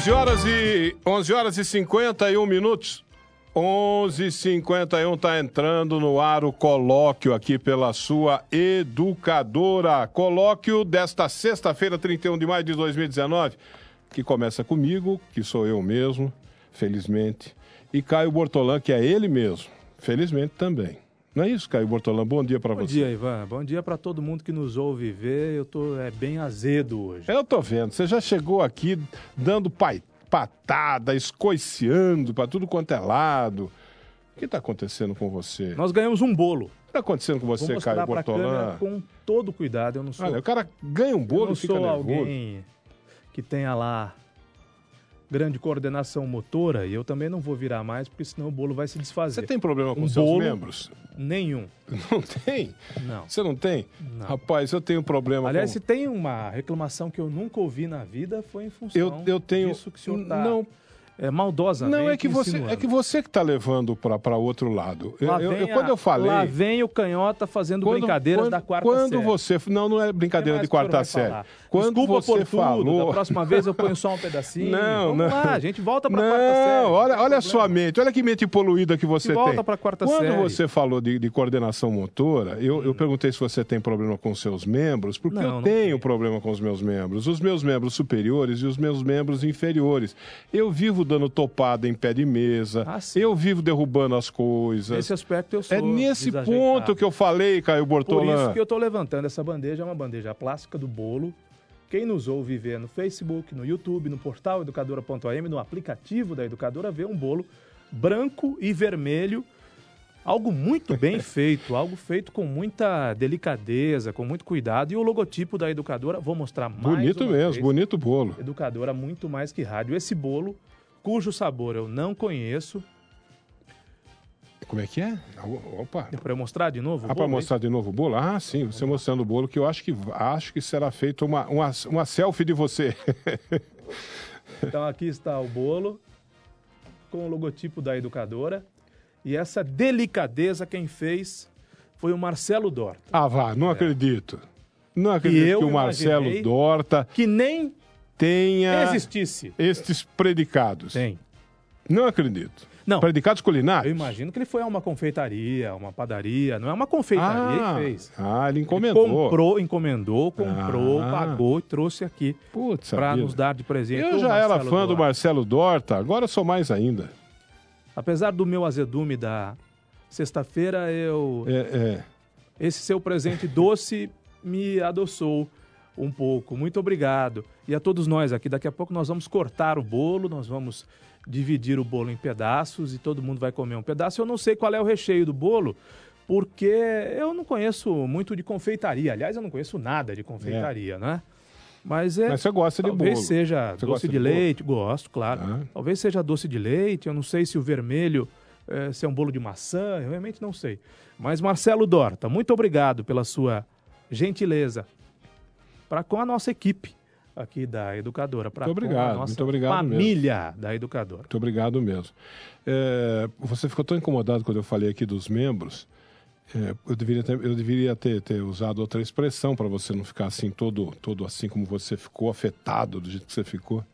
11 horas e 11 horas e 51 minutos. 11:51 está entrando no ar o colóquio aqui pela sua educadora. Colóquio desta sexta-feira, 31 de maio de 2019, que começa comigo, que sou eu mesmo, felizmente, e Caio Bortolã, que é ele mesmo, felizmente também. Não é isso, Caio Bortolã? Bom dia para você. Bom dia, Ivan. Bom dia para todo mundo que nos ouve vê. Eu tô é bem azedo hoje. Eu tô vendo. Você já chegou aqui dando pai, patada, escoiciando para tudo quanto é lado. O que está acontecendo com você? Nós ganhamos um bolo. O que está acontecendo com você, Vou Caio Bortolã? Com todo cuidado. Eu não sou. Olha, o cara ganha um bolo eu não e fica sou nervoso. alguém que tenha lá grande coordenação motora e eu também não vou virar mais porque senão o bolo vai se desfazer. Você tem problema com um seus bolo, membros? Nenhum. Não tem? Não. Você não tem? Não. Rapaz, eu tenho problema Aliás, com... se tem uma reclamação que eu nunca ouvi na vida, foi em função eu, eu tenho... disso que o senhor tá Não, é, maldosamente não é que você insinuando. é que você que está levando para outro lado. Eu- Lá eu- vem eu- quando a- eu falei... Lá vem o canhota fazendo Quando- brincadeiras quando- da quarta quando série. você não não é brincadeira de quarta série falar? quando Desculpa você por tudo, falou da próxima vez eu ponho só um pedacinho. Não, Vamos não. lá, a gente volta não quarta série. olha não tem olha a sua mente olha que mente poluída que você E volta tem pra quarta quando série. você falou de, de coordenação motora eu, eu perguntei se você tem problema com seus membros porque Não, eu não tenho tenho. problema com os meus membros os meus membros superiores e os meus membros inferiores eu vivo dando topada em pé de mesa Ah, eu vivo derrubando as coisas Nesse aspecto eu sou é nesse ponto que eu falei Caio Por Bortolã isso que eu tô levantando essa bandeja, é uma bandeja plástica do bolo. Quem nos ouve vê no Facebook, no YouTube, no portal educadora.am, no aplicativo da Educadora, vê um bolo branco e vermelho. Algo muito bem feito, algo feito com muita delicadeza, com muito cuidado. E o logotipo da Educadora, vou mostrar mais bonito mesmo vez. bonito bolo Educadora muito mais que rádio. Esse bolo, cujo sabor eu não conheço. como é que é opa É para eu mostrar de novo? o Ah, para mostrar de novo o bolo? Ah, sim, você mostrando o bolo, que eu acho que acho que será feita uma, uma, uma selfie de você. Então aqui está o bolo com o logotipo da educadora. E essa delicadeza quem fez foi o Marcelo Dorta, ah, vá, não acredito. Não acredito eu que o Marcelo Dorta que nem tenha existisse. estes predicados. Tem. Não acredito. Não. Predicados Eu culinários? imagino que ele foi a uma confeitaria, uma padaria. Não é uma confeitaria ah, que fez. ah, ele Ele encomendou. comprou, encomendou, comprou, Ah. pagou e trouxe aqui Putz, para vida. nos dar de presente. Eu já era fã do Dorta. Marcelo Dorta, agora eu sou mais ainda. Apesar do meu azedume da sexta-feira, eu É, é. Esse seu presente doce me adoçou um pouco. Muito obrigado. E a todos nós aqui, daqui a pouco nós vamos cortar o bolo, nós vamos dividir o bolo em pedaços e todo mundo vai comer um pedaço. Eu não sei qual é o recheio do bolo, porque eu não conheço muito de confeitaria. Aliás, eu não conheço nada de confeitaria, né? Mas é. Mas você gosta de Talvez bolo. seja Você doce de, de leite, gosto, claro. Ah. Talvez seja doce de leite, eu não sei se o vermelho eh, se é um bolo de maçã, eu realmente não sei. Mas Marcelo Dorta, muito obrigado pela sua gentileza para com a nossa equipe aqui da Educadora, para a nossa obrigado família da Educadora. Muito obrigado mesmo. É, você ficou tão incomodado quando eu falei aqui dos membros. É, eu deveria ter, eu deveria ter, ter usado outra expressão para você não ficar assim todo, todo assim como você ficou, afetado do jeito que você ficou.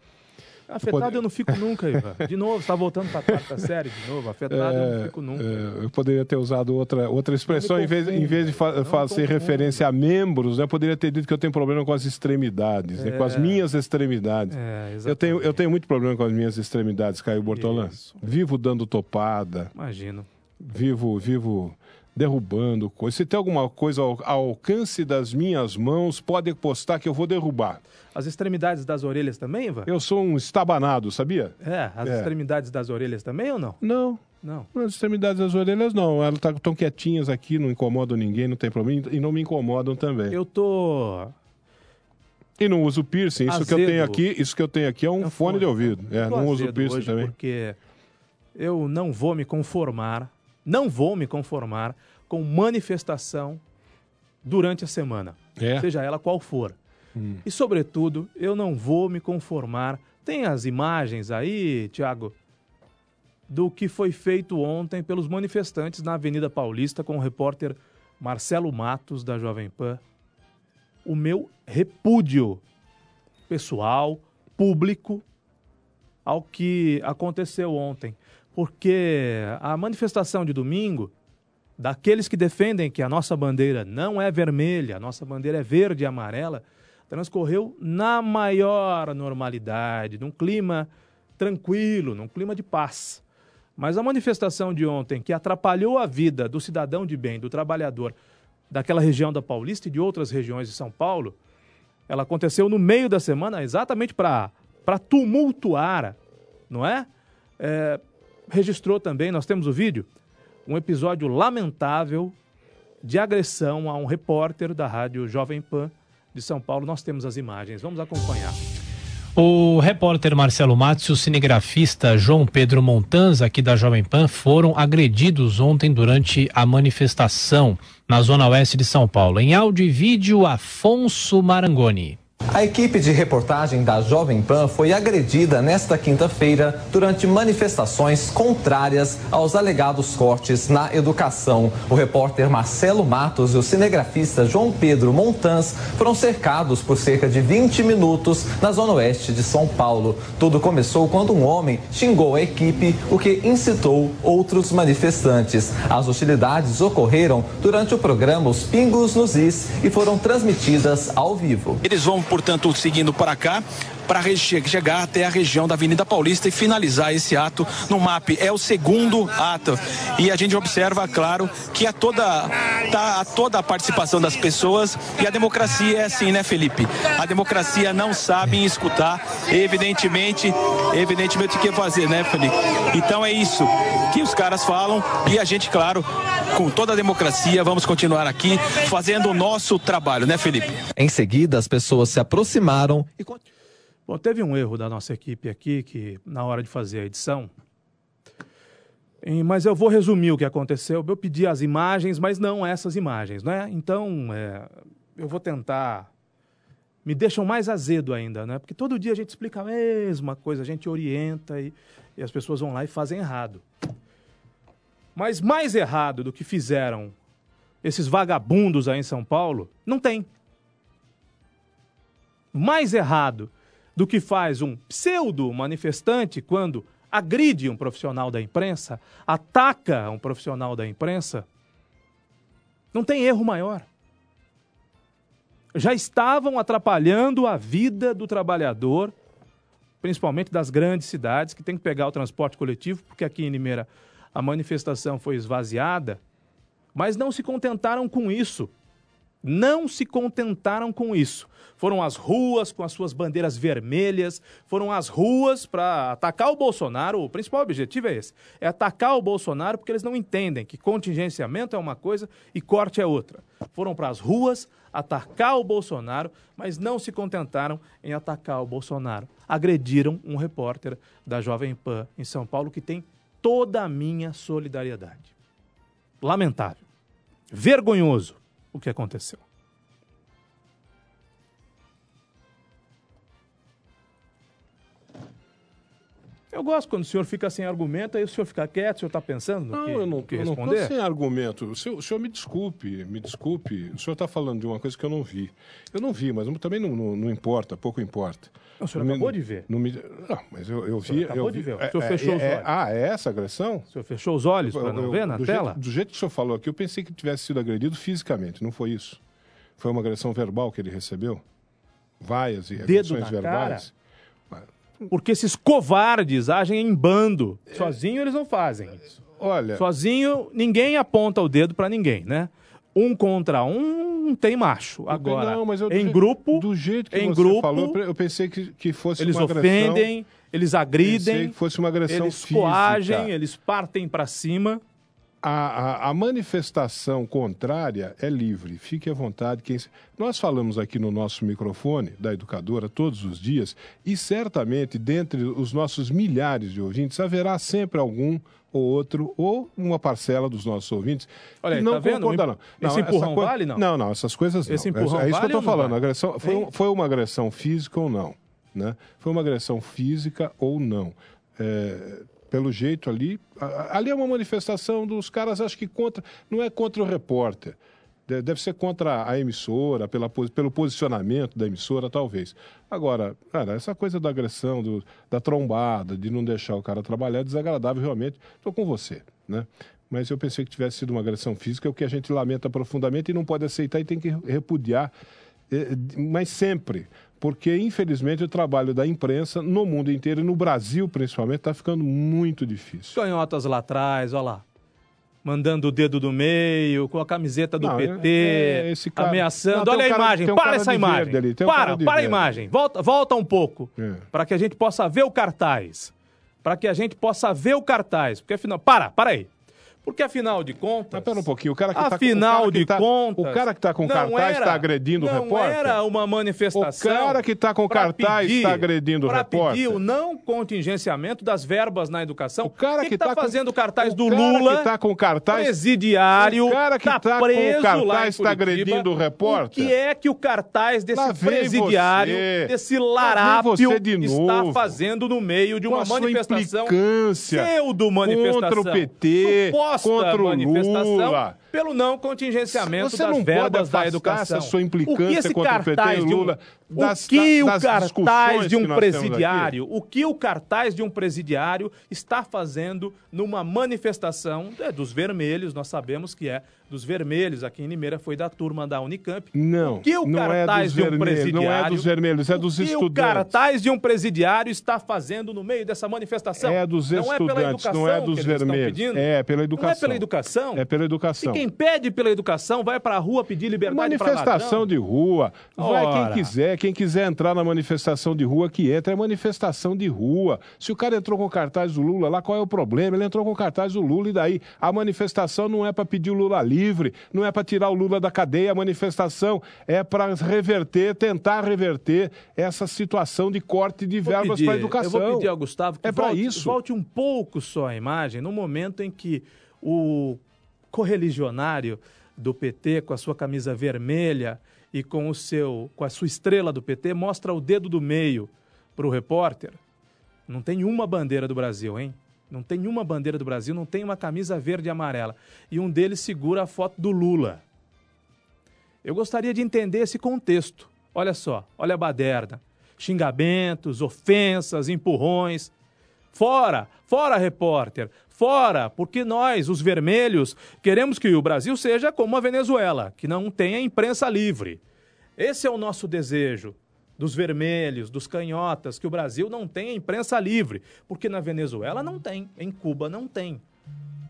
Afetado pode- eu não fico nunca, Ivan. De novo, você está voltando para a quarta série de novo. Afetado eu não fico nunca. É, eu poderia ter usado outra, outra expressão, me em vez, em vez de fa- não me fazer referência a membros, né, eu poderia ter dito que eu tenho problema com as extremidades, né, com as É. minhas extremidades. É, eu, tenho, eu tenho muito problema com as minhas extremidades, Caio Bortolã. Vivo dando topada, Imagino. vivo, vivo derrubando coisas. Se tem alguma coisa ao, alcance das minhas mãos, pode postar que eu vou derrubar. As extremidades das orelhas também, Ivan? Eu sou um estabanado, sabia? É, as É. extremidades das orelhas também ou não? Não. Não. As extremidades das orelhas, não. Elas estão quietinhas aqui, não incomodam ninguém, não tem problema. E não me incomodam também. Eu tô. E não uso piercing. Isso que eu Azedo. tenho aqui, isso que eu tenho aqui é um É um fone, de ouvido. É, não uso azedo piercing também. Porque eu não vou me conformar, não vou me conformar com manifestação durante a semana, É. seja ela qual for. Hum. E, sobretudo, eu não vou me conformar. Tem as imagens aí, Tiago, do que foi feito ontem pelos manifestantes na Avenida Paulista com o repórter Marcelo Matos, da Jovem Pan. O meu repúdio pessoal, público, ao que aconteceu ontem. Porque a manifestação de domingo, daqueles que defendem que a nossa bandeira não é vermelha, a nossa bandeira é verde e amarela, transcorreu na maior normalidade, num clima tranquilo, num clima de paz. Mas a manifestação de ontem, que atrapalhou a vida do cidadão de bem, do trabalhador daquela região da Paulista e de outras regiões de São Paulo, ela aconteceu no meio da semana exatamente para tumultuar, não é? É, Registrou também, nós temos o vídeo, um episódio lamentável de agressão a um repórter da rádio Jovem Pan de São Paulo. Nós temos as imagens, vamos acompanhar. O repórter Marcelo Matos e o cinegrafista João Pedro Montanza, aqui da Jovem Pan, foram agredidos ontem durante a manifestação na zona oeste de São Paulo. Em áudio e vídeo, Afonso Marangoni. A equipe de reportagem da Jovem Pan foi agredida nesta quinta-feira durante manifestações contrárias aos alegados cortes na educação. O repórter Marcelo Matos e o cinegrafista João Pedro Montans foram cercados por cerca de 20 minutos na zona oeste de São Paulo. Tudo começou quando um homem xingou a equipe, o que incitou outros manifestantes. As hostilidades ocorreram durante o programa Os Pingos nos Is e foram transmitidas ao vivo. Eles vão, portanto, seguindo para cá para chegar até a região da Avenida Paulista e finalizar esse ato no MAP. É o segundo ato. E a gente observa, claro, que a toda, tá, a toda a participação das pessoas e a democracia é assim, né, Felipe? A democracia não sabe escutar, evidentemente, evidentemente o que fazer, né, Felipe? Então é isso que os caras falam e a gente, claro, com toda a democracia, vamos continuar aqui fazendo o nosso trabalho, né, Felipe? Em seguida, as pessoas se aproximaram e Bom, teve um erro da nossa equipe aqui, que na hora de fazer a edição. Mas eu vou resumir o que aconteceu. Eu pedi as imagens, mas não essas imagens, né? Então, é, eu vou tentar. Me deixam mais azedo ainda, né? Porque todo dia a gente explica a mesma coisa, a gente orienta e, e as pessoas vão lá e fazem errado. Mas mais errado do que fizeram esses vagabundos aí em São Paulo, não tem. Mais errado do que faz um pseudo manifestante quando agride um profissional da imprensa, ataca um profissional da imprensa, não tem erro maior. Já estavam atrapalhando a vida do trabalhador, principalmente das grandes cidades, que tem que pegar o transporte coletivo, porque aqui em Limeira a manifestação foi esvaziada, mas não se contentaram com isso. Não se contentaram com isso. Foram às ruas com as suas bandeiras vermelhas, foram às ruas para atacar o Bolsonaro. O principal objetivo é esse: é atacar o Bolsonaro porque eles não entendem que contingenciamento é uma coisa e corte é outra. Foram para as ruas atacar o Bolsonaro, mas não se contentaram em atacar o Bolsonaro. Agrediram um repórter da Jovem Pan em São Paulo que tem toda a minha solidariedade. Lamentável. Vergonhoso o que aconteceu. Eu gosto quando o senhor fica sem argumento, aí o senhor fica quieto, o senhor está pensando Não, que, eu não, que eu não responder? tô sem argumento. O senhor, o senhor me desculpe, me desculpe. O senhor está falando de uma coisa que eu não vi. Eu não vi, mas também não, não, não importa, pouco importa. O senhor Não me- acabou de ver. Não, me, não mas eu, eu vi. acabou eu de vi- ver. O é- senhor é- fechou os é- olhos. Ah, é essa agressão? O senhor fechou os olhos para não Eu- ver na do tela? Jeito, do jeito que o senhor falou aqui, eu pensei que tivesse sido agredido fisicamente, não foi isso. Foi uma agressão verbal que ele recebeu? Vaias e agressões verbais? Porque esses covardes agem em bando. Sozinho eles não fazem isso. Olha, Sozinho, ninguém aponta o dedo para ninguém, né? Um contra um, não tem macho. Agora, não, mas eu- em grupo, do jeito que em você grupo, falou, eu pensei que, que fosse eles uma agressão. ofendem, eles Pensei agridem, que fosse uma agressão eles física. coagem, eles partem para cima. A, a- a manifestação contrária é livre, fique à vontade. Quem... Nós falamos aqui no nosso microfone da educadora todos os dias e certamente, dentre os nossos milhares de ouvintes, haverá sempre algum ou outro, ou uma parcela dos nossos ouvintes Olha aí, não tá vendo? concorda, não. Esse Não, empurrão essa coi- vale, não? Não, não, essas coisas não. Esse empurrão é, é isso vale que eu ou tô não falando. vale? Agressão, foi, um- foi uma agressão física ou não? Né? Foi uma agressão física ou não? É, pelo jeito ali, ali é uma manifestação dos caras, acho que contra, não é contra o repórter, De- deve ser contra a emissora, pela, pelo posicionamento da emissora, talvez. Agora, cara, essa coisa da agressão, do- da trombada, de não deixar o cara trabalhar, é desagradável realmente. Estou com você, né? Mas eu pensei que tivesse sido uma agressão física, o que a gente lamenta profundamente e não pode aceitar e tem que repudiar eh, mas sempre, porque infelizmente o trabalho da imprensa no mundo inteiro e no Brasil principalmente está ficando muito difícil. Canhotas lá atrás, olha lá. Mandando o dedo do meio, com a camiseta do Não, PT, é- é cara- ameaçando. Não, Olha a cara- imagem, um para essa imagem. ali, tem um para, para a imagem. Volta, volta um pouco, É. para que a gente possa ver o cartaz. Para que a gente possa ver o cartaz. Porque afinal. Para, para aí. Porque afinal de contas. Mas pera um pouquinho, o cara que tá com- afinal o cara que de tá- contas. o cara que tá com não cartaz era- tá agredindo o não repórter? era uma manifestação. O cara que tá com cartaz pedir- tá agredindo o repórter? pedir o não contingenciamento das verbas na educação. O cara que tá, tá com- fazendo cartaz o do Lula. que tá com cartaz- Presidiário. o cara que tá tá com cartaz tá Curitiba. agredindo o repórter? O que é que o cartaz desse presidiário, você. desse larápio, de está fazendo no meio de Com uma manifestação pseudo-manifestação. contra o PT, suposta contra o manifestação Lula. Pelo não contingenciamento Você das não verbas da educação. sua o que implicância contra o PT e de um- Lula das- o que das o cartaz de um presidiário, o que o cartaz de um presidiário está fazendo numa manifestação é, dos vermelhos, nós sabemos que é dos vermelhos, aqui em Limeira foi da turma da Unicamp. Não, O que o não é cartaz dos de um vermelhos, presidiário... não é dos vermelhos, é dos o que o estudantes. cartaz de um presidiário está fazendo no meio dessa manifestação? É dos não é pela estudantes, educação não é dos vermelhos. pedindo? É pela Não é educação. pela educação? É pela educação. E quem pede pela educação vai pra rua pedir liberdade Manifestação de rua. Vai Ora. quem quiser. Quem quiser entrar na manifestação de rua, que entra. É manifestação de rua. Se o cara entrou com o cartaz do Lula lá, qual é o problema? Ele entrou com o cartaz do Lula e daí? A manifestação não é para pedir o Lula livre, não é para tirar o Lula da cadeia. A manifestação é para reverter, tentar reverter essa situação de corte de Vou verbas para a educação. Eu vou pedir ao Gustavo que É pra volte, isso. volte um pouco só a imagem no momento em que o correligionário do PT com a sua camisa vermelha e com o seu com a sua estrela do PT mostra o dedo do meio para o repórter. Não tem uma bandeira do Brasil, hein? Não tem uma bandeira do Brasil, não tem uma camisa verde e amarela. E um deles segura a foto do Lula. Eu gostaria de entender esse contexto. Olha só, olha a baderna. Xingamentos, ofensas, empurrões. Fora, fora, repórter, fora, porque nós, os vermelhos, queremos que o Brasil seja como a Venezuela, que não tenha imprensa livre. Esse é o nosso desejo dos vermelhos, dos canhotas, que o Brasil não tenha imprensa livre, porque na Venezuela não tem, em Cuba não tem.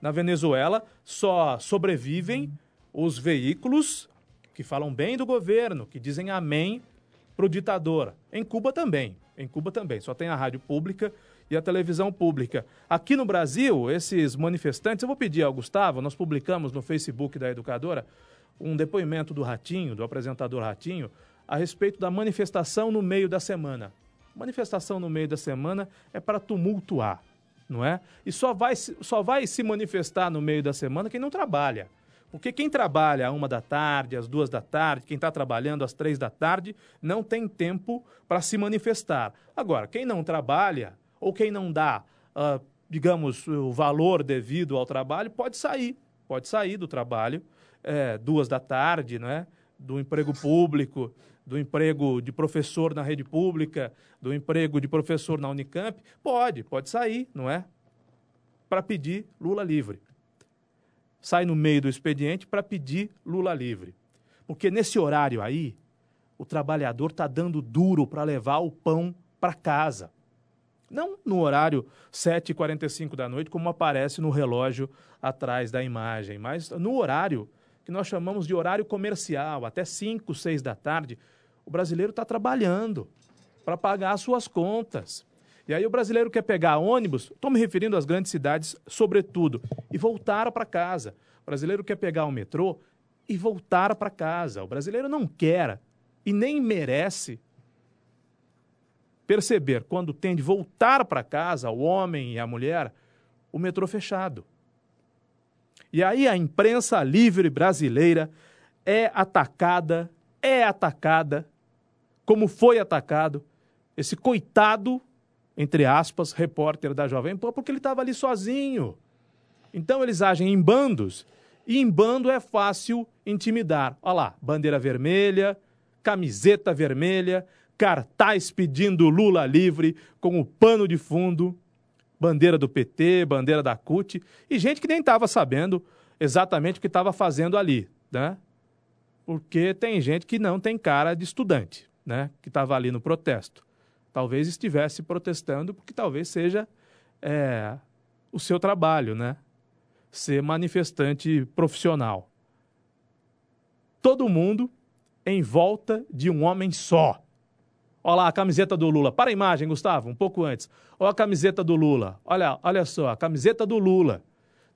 Na Venezuela só sobrevivem os veículos que falam bem do governo, que dizem amém para o ditador. Em Cuba também. Em Cuba também. Só tem a rádio pública e a televisão pública. Aqui no Brasil, esses manifestantes, eu vou pedir ao Gustavo, nós publicamos no Facebook da Educadora um depoimento do Ratinho, do apresentador Ratinho, a respeito da manifestação no meio da semana. Manifestação no meio da semana é para tumultuar, não é? E só vai, só vai se manifestar no meio da semana quem não trabalha. Porque quem trabalha à uma da tarde, às duas da tarde, quem está trabalhando às três da tarde, não tem tempo para se manifestar. Agora, quem não trabalha, ou quem não dá, ah, digamos, o valor devido ao trabalho, pode sair. Pode sair do trabalho, eh, duas da tarde, não é? do emprego público, do emprego de professor na rede pública, do emprego de professor na Unicamp, pode, pode sair, não é? Para pedir Lula livre. Sai no meio do expediente para pedir Lula livre. Porque nesse horário aí, o trabalhador está dando duro para levar o pão para casa. Não no horário 7h45 da noite, como aparece no relógio atrás da imagem, mas no horário que nós chamamos de horário comercial, até 5, 6 da tarde, o brasileiro está trabalhando para pagar as suas contas. E aí o brasileiro quer pegar ônibus, estou me referindo às grandes cidades, sobretudo, e voltar para casa. O brasileiro quer pegar o metrô e voltar para casa. O brasileiro não quer e nem merece perceber quando tem de voltar para casa, o homem e a mulher, o metrô fechado. E aí a imprensa livre brasileira é atacada, é atacada, como foi atacado esse coitado, entre aspas, repórter da Jovem Pan, porque ele estava ali sozinho. Então eles agem em bandos, e em bando é fácil intimidar. Olha lá, bandeira vermelha, camiseta vermelha, cartaz pedindo Lula livre com o pano de fundo, bandeira do PT, bandeira da CUT, e gente que nem estava sabendo exatamente o que estava fazendo ali, né? Porque tem gente que não tem cara de estudante, né? Que estava ali no protesto. Talvez estivesse protestando porque talvez seja é, o seu trabalho, né? Ser manifestante profissional. Todo mundo em volta de um homem só Olha lá a camiseta do Lula. Para a imagem, Gustavo, um pouco antes. Olha a camiseta do Lula. Olha, olha só, a camiseta do Lula.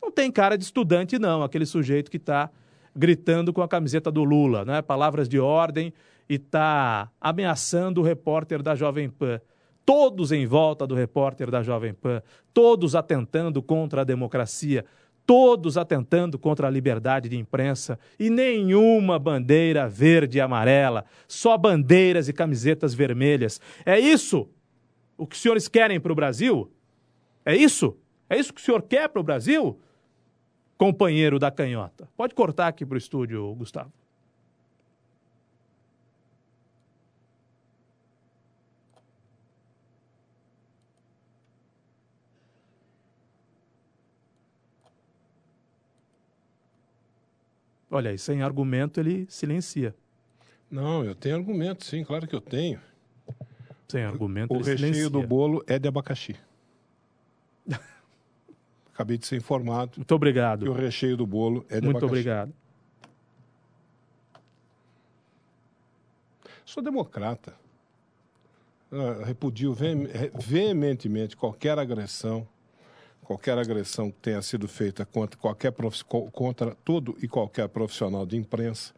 Não tem cara de estudante, não, aquele sujeito que está gritando com a camiseta do Lula, né? Palavras de ordem e está ameaçando o repórter da Jovem Pan. Todos em volta do repórter da Jovem Pan, todos atentando contra a democracia, todos atentando contra a liberdade de imprensa e nenhuma bandeira verde e amarela, só bandeiras e camisetas vermelhas. É isso o que os senhores querem para o Brasil? É isso? É isso que o senhor quer para o Brasil? Companheiro da canhota. Pode cortar aqui para o estúdio, Gustavo. Olha aí, sem argumento ele silencia. Não, eu tenho argumento, sim, claro que eu tenho. Sem argumento o ele recheio silencia. do bolo é de abacaxi. Acabei de ser informado Muito obrigado. que o recheio do bolo é de Muito abacaxi. obrigado. Sou democrata. Ah, Repudio re- veementemente qualquer agressão, qualquer agressão que tenha sido feita contra qualquer co- contra todo e qualquer profissional de imprensa.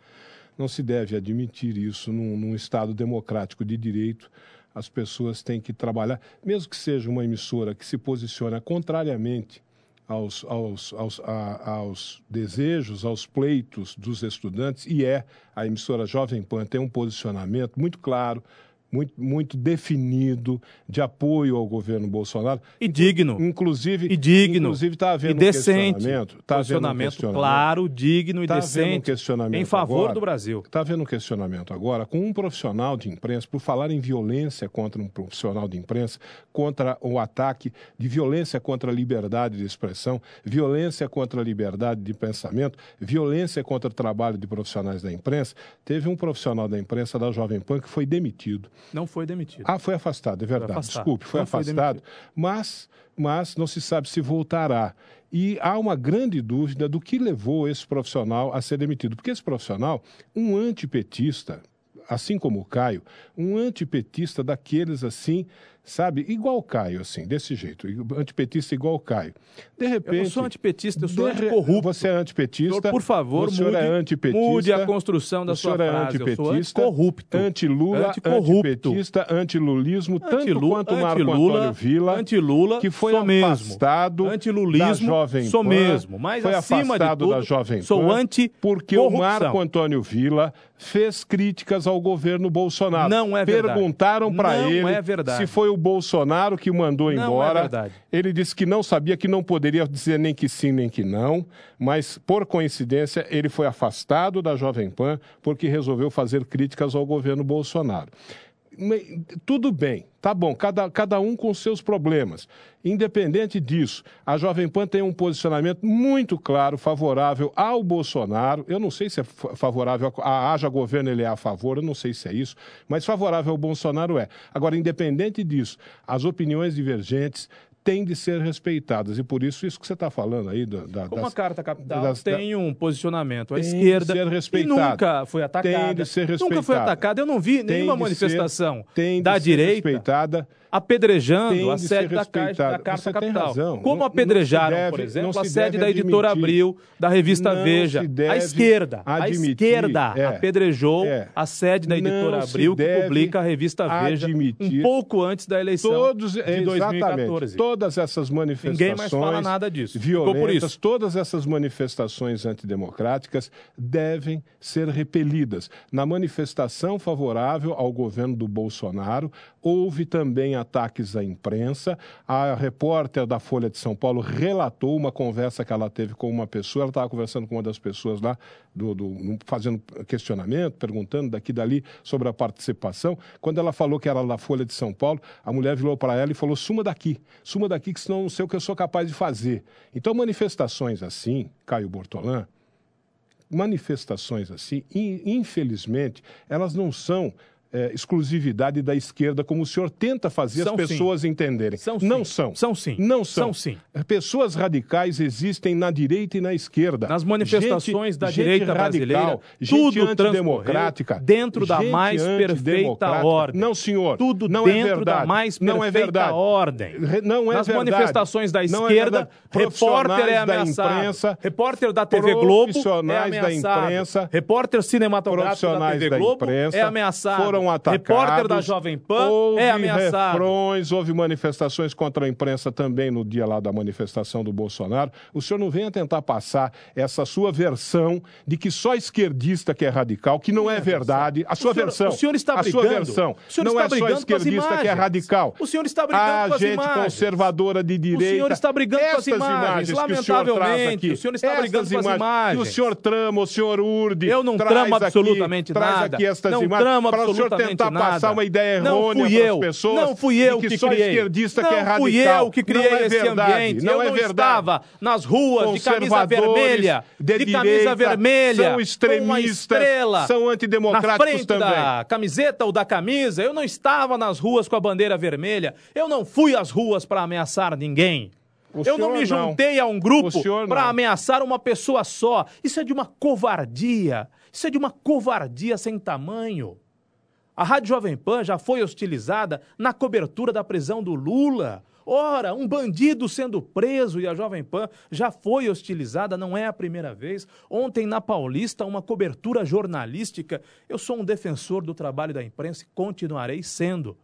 Não se deve admitir isso num, num Estado democrático de direito. As pessoas têm que trabalhar, mesmo que seja uma emissora que se posiciona contrariamente aos, aos, aos, a- aos desejos, aos pleitos dos estudantes, e é a emissora Jovem Pan tem um posicionamento muito claro, muito, muito definido de apoio ao governo Bolsonaro. E digno. Inclusive, E digno. inclusive está E havendo decente. um questionamento. Tá havendo um questionamento. claro, digno e Tá havendo um decente. questionamento em favor agora. do Brasil. Está havendo um questionamento agora com um profissional de imprensa, por falar em violência contra um profissional de imprensa, contra o ataque de violência contra a liberdade de expressão, violência contra a liberdade de pensamento, violência contra o trabalho de profissionais da imprensa. Teve um profissional da imprensa da Jovem Pan que foi demitido. Não foi demitido. Ah, foi afastado, é verdade. afastado. Desculpe, foi Não foi afastado. mas, mas não se sabe se voltará. E há uma grande dúvida do que levou esse profissional a ser demitido. Porque esse profissional, um antipetista, assim como o Caio, um antipetista daqueles assim, sabe, igual o Caio, assim, desse jeito, antipetista igual o Caio. De repente. Eu não sou antipetista, eu sou de anticorrupto. Você é antipetista. Senhor, por favor, o mude, é antipetista. mude a construção da o sua é frase. Eu sou antipetista, anticorrupto. Anti-Lula, Anticorrupto. antipetista, antilulismo, tanto Antilu- quanto Marco antilula, Antônio Vila, antilula, que foi sou mesmo. afastado Antilulismo, da Jovem sou Pan, mesmo. Mas, foi acima de afastado tudo, da Jovem sou Pan, anti porque o. Marco Antônio Vila fez críticas ao governo Bolsonaro. Não é verdade. Perguntaram para ele é verdade. se foi o Bolsonaro que o mandou Não é embora. verdade. Ele disse que não sabia, que não poderia dizer nem que sim, nem que não, mas por coincidência ele foi afastado da Jovem Pan porque resolveu fazer críticas ao governo Bolsonaro. Tudo bem, tá bom, cada, cada um com seus problemas. Independente disso, a Jovem Pan tem um posicionamento muito claro, favorável ao Bolsonaro. Eu não sei se é fa- favorável a haja governo, ele é a favor, eu não sei se é isso, mas favorável ao Bolsonaro é. Agora, independente disso, as opiniões divergentes têm de ser respeitadas. E por isso, isso que você está falando aí, da, da, Como das- a Carta Capital das- tem um posicionamento à Tem de esquerda ser respeitado. nunca foi atacada. Tem de ser Nunca foi atacada. Eu não vi nenhuma ser- manifestação tem de da ser direita respeitada. Apedrejando Tem a de sede da, Caixa, da. Carta Você Capital. razão. Como Não- apedrejaram, deve- por exemplo, a se sede da editora admitir. Abril, da revista Veja. a esquerda, a admitir, esquerda é. apedrejou É. a sede da editora Abril, que publica a revista Veja, um pouco antes da eleição Todos, de exatamente, 2014. todas essas manifestações Ninguém mais fala nada disso. Violentas, isso. todas essas manifestações antidemocráticas devem ser repelidas. Na manifestação favorável ao governo do Bolsonaro, houve também ataques à imprensa. A repórter da Folha de São Paulo relatou uma conversa que ela teve com uma pessoa, ela estava conversando com uma das pessoas lá, do, do- fazendo questionamento, perguntando daqui dali sobre a participação. Quando ela falou que era da Folha de São Paulo, a mulher virou para ela e falou: suma daqui, suma daqui, que senão não sei o que eu sou capaz de fazer. Então, manifestações assim, Caio Bortolã, manifestações assim, in- infelizmente, elas não são eh, exclusividade da esquerda, como o senhor tenta fazer São as pessoas entenderem. São sim. não são. São sim. Não são. São sim. Pessoas radicais existem na direita e na esquerda. Nas manifestações Gente- da gente direita radical, brasileira, gente tudo antidemocrática, dentro da mais perfeita ordem. Não, senhor. Tudo não é dentro verdade. da mais não perfeita é verdade. ordem. Re- Não é Nas verdade. manifestações da é esquerda, verdade. repórter é Profissionais da ameaçado. imprensa, repórter da TV Globo é profissionais da ameaçado. imprensa, repórter cinematográfico da TV da Globo imprensa é ameaçado. Foram atacados. repórter da Jovem Pan houve é ameaçado. refrões, houve manifestações contra a imprensa também no dia lá da manifestação do Bolsonaro. O senhor não venha tentar passar essa sua versão de que só esquerdista que é radical, que não é verdade. A sua senhor- versão. o senhor está A sua brigando. versão. O senhor não está é só brigando esquerdista que é radical. O senhor está brigando a com as gente imagens. conservadora de direita. O senhor está brigando com as Estas imagens, o senhor traz lamentavelmente, aqui. o senhor está estas brigando com as imagens. O senhor trama, o senhor urde. Eu não traz tramo aqui- absolutamente traz nada. aqui estas não imagens tramo para o senhor absolutamente tentar nada. passar uma ideia não errônea para as pessoas. Não fui eu que, que só criei. esquerdista não que é radical. fui eu que criei Não é esse verdade, ambiente. não eu é não verdade. estava nas ruas de camisa vermelha, de de, camisa direita, vermelha, são extremistas, estrela são na antidemocráticos frente também. da camiseta ou da camisa. Eu não estava nas ruas com a bandeira vermelha. Eu não fui às ruas para ameaçar ninguém. O eu não me não. juntei a um grupo para não. ameaçar uma pessoa só. Isso é de uma covardia. Isso é de uma covardia sem tamanho. A Rádio Jovem Pan já foi hostilizada na cobertura da prisão do Lula. Ora, um bandido sendo preso e a Jovem Pan já foi hostilizada, não é a primeira vez. Ontem, na Paulista, uma cobertura jornalística. Eu sou um defensor do trabalho da imprensa e continuarei sendo.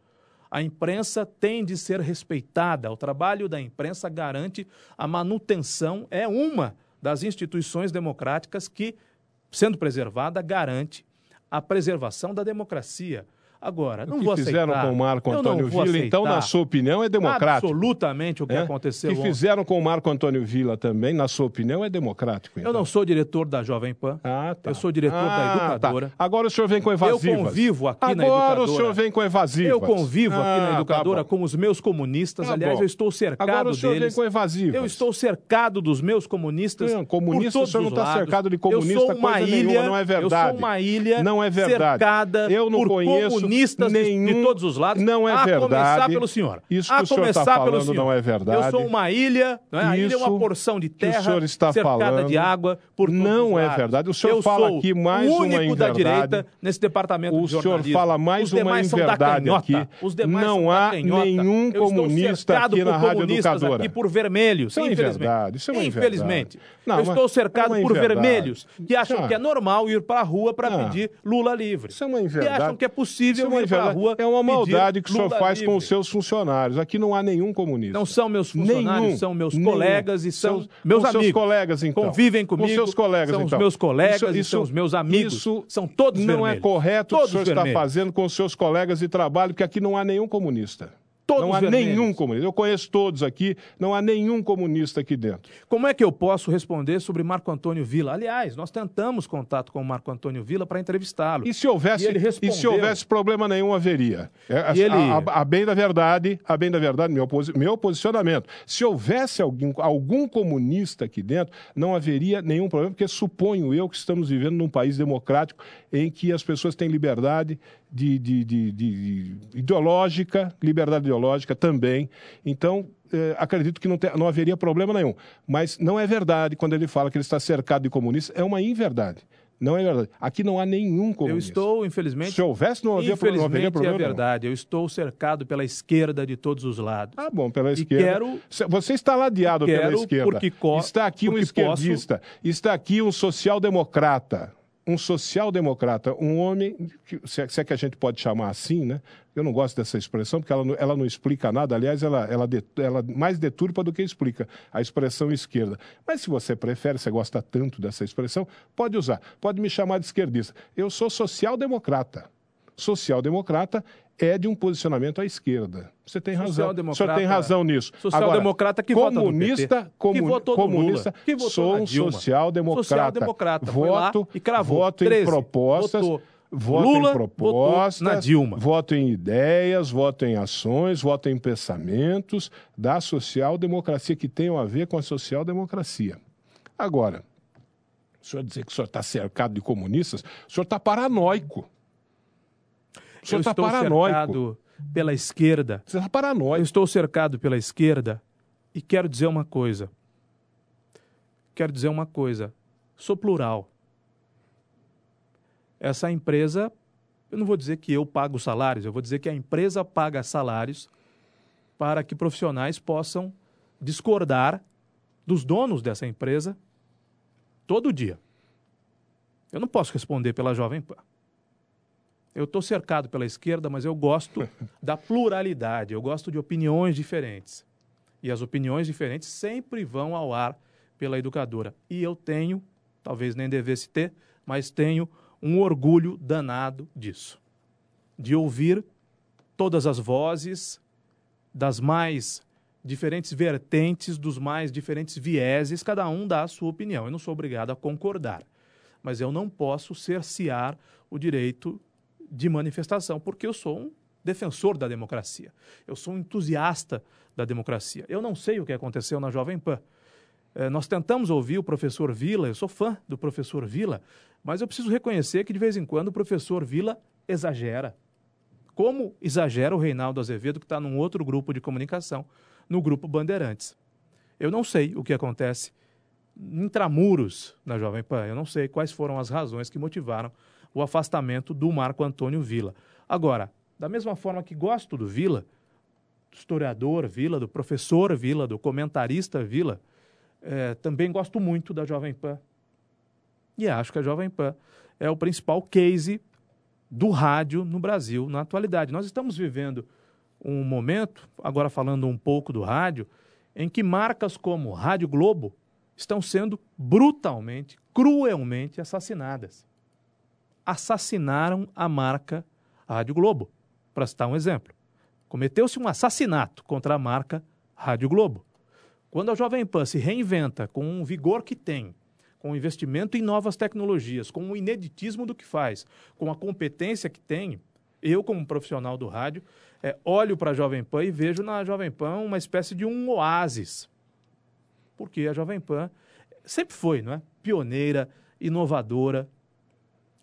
A imprensa tem de ser respeitada. O trabalho da imprensa garante a manutenção, é uma das instituições democráticas que, sendo preservada, garante a preservação da democracia. Agora, não o que vou fizeram aceitar. com o Marco Eu Antônio vou Villa, então, na aceitar sua opinião, é democrático? Absolutamente o que É? aconteceu que ontem. fizeram com o Marco Antônio Villa também, na sua opinião, é democrático? Eu não sou diretor da Jovem Pan. Ah, tá. Eu sou diretor da Ah, Educadora. tá. Agora o senhor vem com evasivas. Eu convivo aqui na Agora Educadora. o senhor vem com evasivas. Eu convivo aqui Ah, na tá Educadora bom. com os meus comunistas. Tá Aliás, bom. eu estou cercado Agora o senhor deles. vem com evasivas. Eu estou cercado dos meus comunistas. Não, comunista, o senhor não está cercado de Eu comunista sou uma coisa ilha, nenhuma, não é verdade. Eu sou uma ilha Não é verdade. cercada Eu não por conheço comunistas de- de, nenhum- todos os lados. Não é a verdade. começar pelo senhor. Isso a que o senhor está falando senhor. não é verdade. Eu sou uma ilha, não é? a ilha é uma porção de que o terra senhor está cercada falando de água por todos não é verdade. O senhor eu fala sou aqui mais o uma único da inverdade. direita nesse departamento O de senhor jornalismo. fala mais uma inverdade aqui. Não há nenhum Eu comunista cercado aqui na Rádio Educadora. aqui por vermelhos. Isso é infelizmente. inverdade, isso é uma Infelizmente. inverdade. Eu estou cercado é uma por inverdade. vermelhos que acham Ah. que é normal ir para a rua para Ah. pedir Lula livre. Isso é uma Que inverdade. acham que é possível Isso é uma ir para a inverdade. rua É uma maldade que o senhor faz com livre. os seus funcionários. Aqui não há nenhum comunista. Não são meus funcionários, Nenhum. são meus Nenhum. colegas e são Seus- meus com amigos. seus colegas, então. Convivem Com comigo. seus colegas, são então. os meus colegas Isso- e isso- são os meus amigos. isso são todos não vermelhos. é correto o que o Todos senhor está vermelhos. fazendo com os seus colegas de trabalho, porque aqui não há nenhum comunista. Todos não há vermelhos. nenhum comunista. Eu conheço todos aqui, não há nenhum comunista aqui dentro. Como é que eu posso responder sobre Marco Antônio Vila? Aliás, nós tentamos contato com o Marco Antônio Vila para entrevistá-lo. E se houvesse, E e se houvesse problema nenhum, haveria. É, a, E ele- a- a- a bem da verdade, a bem da verdade, meu, posi- meu posicionamento. Se houvesse algum, algum comunista aqui dentro, não haveria nenhum problema, porque suponho eu que estamos vivendo num país democrático em que as pessoas têm liberdade de, de- de- de- de- ideológica, liberdade ideológica também. Então, eh, acredito que não, te- não haveria problema nenhum. Mas não é verdade quando ele fala que ele está cercado de comunistas, é uma inverdade. Não é verdade. Aqui não há nenhum comunista. Eu estou, infelizmente. Se houvesse, não havia, haveria Infelizmente problema. é nenhum. verdade. Eu estou cercado pela esquerda de todos os lados. Ah, bom, pela E esquerda. quero- Você está ladeado quero pela esquerda. porque co- está aqui um esquerdista. Está aqui um social-democrata. Um social-democrata. Um homem, é, se é que a gente pode chamar assim, né? Eu não gosto dessa expressão, porque ela, não- ela não explica nada. Aliás, ela, ela, ela mais deturpa do que explica a expressão esquerda. Mas se você prefere, você gosta tanto dessa expressão, pode usar. Pode me chamar de esquerdista. Eu sou social-democrata. Social-democrata é de um posicionamento à esquerda. Você tem razão. O senhor tem razão nisso. Social-democrata que vota no comunista, PT, que votou comunista, que votou sou um social-democrata. Social-democrata, Voto, e cravou. voto 13, em propostas, votou voto Lula, em propostas, na Dilma. voto em ideias, voto em ações, voto em pensamentos da social-democracia que tenham a ver com a social-democracia. Agora, o senhor dizer que o senhor está cercado de comunistas, o senhor está paranoico. O senhor Eu está estou paranoico. cercado pela esquerda. Você está paranoico. Eu estou cercado pela esquerda e quero dizer uma coisa. Quero dizer uma coisa. Sou plural. Essa empresa, eu não vou dizer que eu pago salários, eu vou dizer que a empresa paga salários para que profissionais possam discordar dos donos dessa empresa todo dia. Eu não posso responder pela Jovem Pan. Eu estou cercado pela esquerda, mas eu gosto da pluralidade, eu gosto de opiniões diferentes. E as opiniões diferentes sempre vão ao ar pela educadora. E eu tenho, talvez nem devesse ter, mas tenho um orgulho danado disso. De ouvir todas as vozes das mais diferentes vertentes, dos mais diferentes vieses, cada um dá a sua opinião. Eu não sou obrigado a concordar, mas eu não posso cercear o direito de manifestação, porque eu sou um defensor da democracia. Eu sou um entusiasta da democracia. Eu não sei o que aconteceu na Jovem Pan. Eh, nós tentamos ouvir o professor Vila, eu sou fã do professor Vila, mas eu preciso reconhecer que de vez em quando o professor Vila exagera. Como exagera o Reinaldo Azevedo, que está num outro grupo de comunicação, no grupo Bandeirantes. Eu não sei o que acontece intramuros na Jovem Pan. Eu não sei quais foram as razões que motivaram o afastamento do Marco Antônio Vila. Agora, da mesma forma que gosto do Vila, do historiador Vila, do professor Vila, do comentarista Vila, eh, também gosto muito da Jovem Pan. E acho que a Jovem Pan é o principal case do rádio no Brasil na atualidade. Nós estamos vivendo um momento, agora falando um pouco do rádio, em que marcas como Rádio Globo estão sendo brutalmente, cruelmente assassinadas. Assassinaram a marca Rádio Globo, para citar um exemplo. Cometeu-se um assassinato contra a marca Rádio Globo. Quando a Jovem Pan se reinventa com o vigor que tem, com o investimento em novas tecnologias, com o ineditismo do que faz, com a competência que tem, eu, como profissional do rádio, eh, olho para a Jovem Pan e vejo na Jovem Pan uma espécie de um oásis. Porque a Jovem Pan sempre foi, não é? Pioneira, inovadora,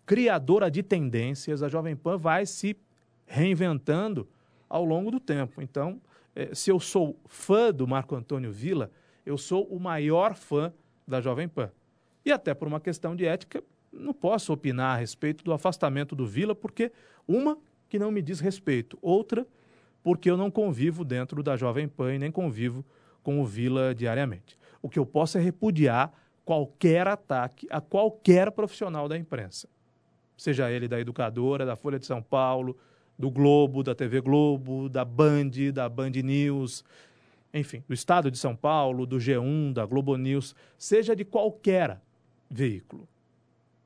criadora de tendências. A Jovem Pan vai se reinventando ao longo do tempo. Então, eh, se eu sou fã do Marco Antônio Villa, eu sou o maior fã da Jovem Pan. E até por uma questão de ética, não posso opinar a respeito do afastamento do Vila, porque uma que não me diz respeito, outra porque eu não convivo dentro da Jovem Pan e nem convivo com o Vila diariamente. O que eu posso é repudiar qualquer ataque a qualquer profissional da imprensa, seja ele da Educadora, da Folha de São Paulo, do Globo, da TV Globo, da Band, da Band News, enfim, do Estado de São Paulo, do G1, da Globo News, seja de qualquer veículo.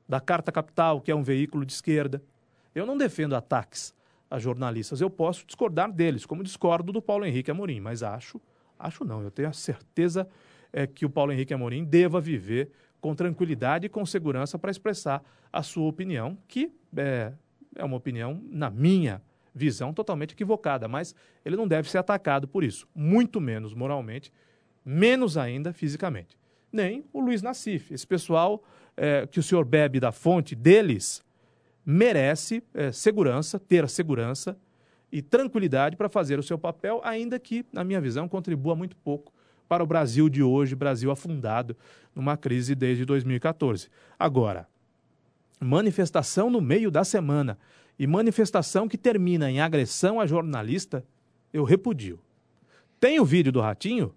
Da Carta Capital, que é um veículo de esquerda. Eu não defendo ataques a jornalistas. Eu posso discordar deles, como discordo do Paulo Henrique Amorim, mas acho, acho não, eu tenho a certeza é, que o Paulo Henrique Amorim deva viver com tranquilidade e com segurança para expressar a sua opinião, que é, é uma opinião, na minha visão, totalmente equivocada, mas ele não deve ser atacado por isso, muito menos moralmente, menos ainda fisicamente. Nem o Luiz Nassif, esse pessoal é, que o senhor bebe da fonte deles, merece é, segurança, ter segurança e tranquilidade para fazer o seu papel, ainda que, na minha visão, contribua muito pouco para o Brasil de hoje, Brasil afundado numa crise desde 2014. Agora, manifestação no meio da semana e manifestação que termina em agressão a jornalista, eu repudio. Tem o vídeo do Ratinho?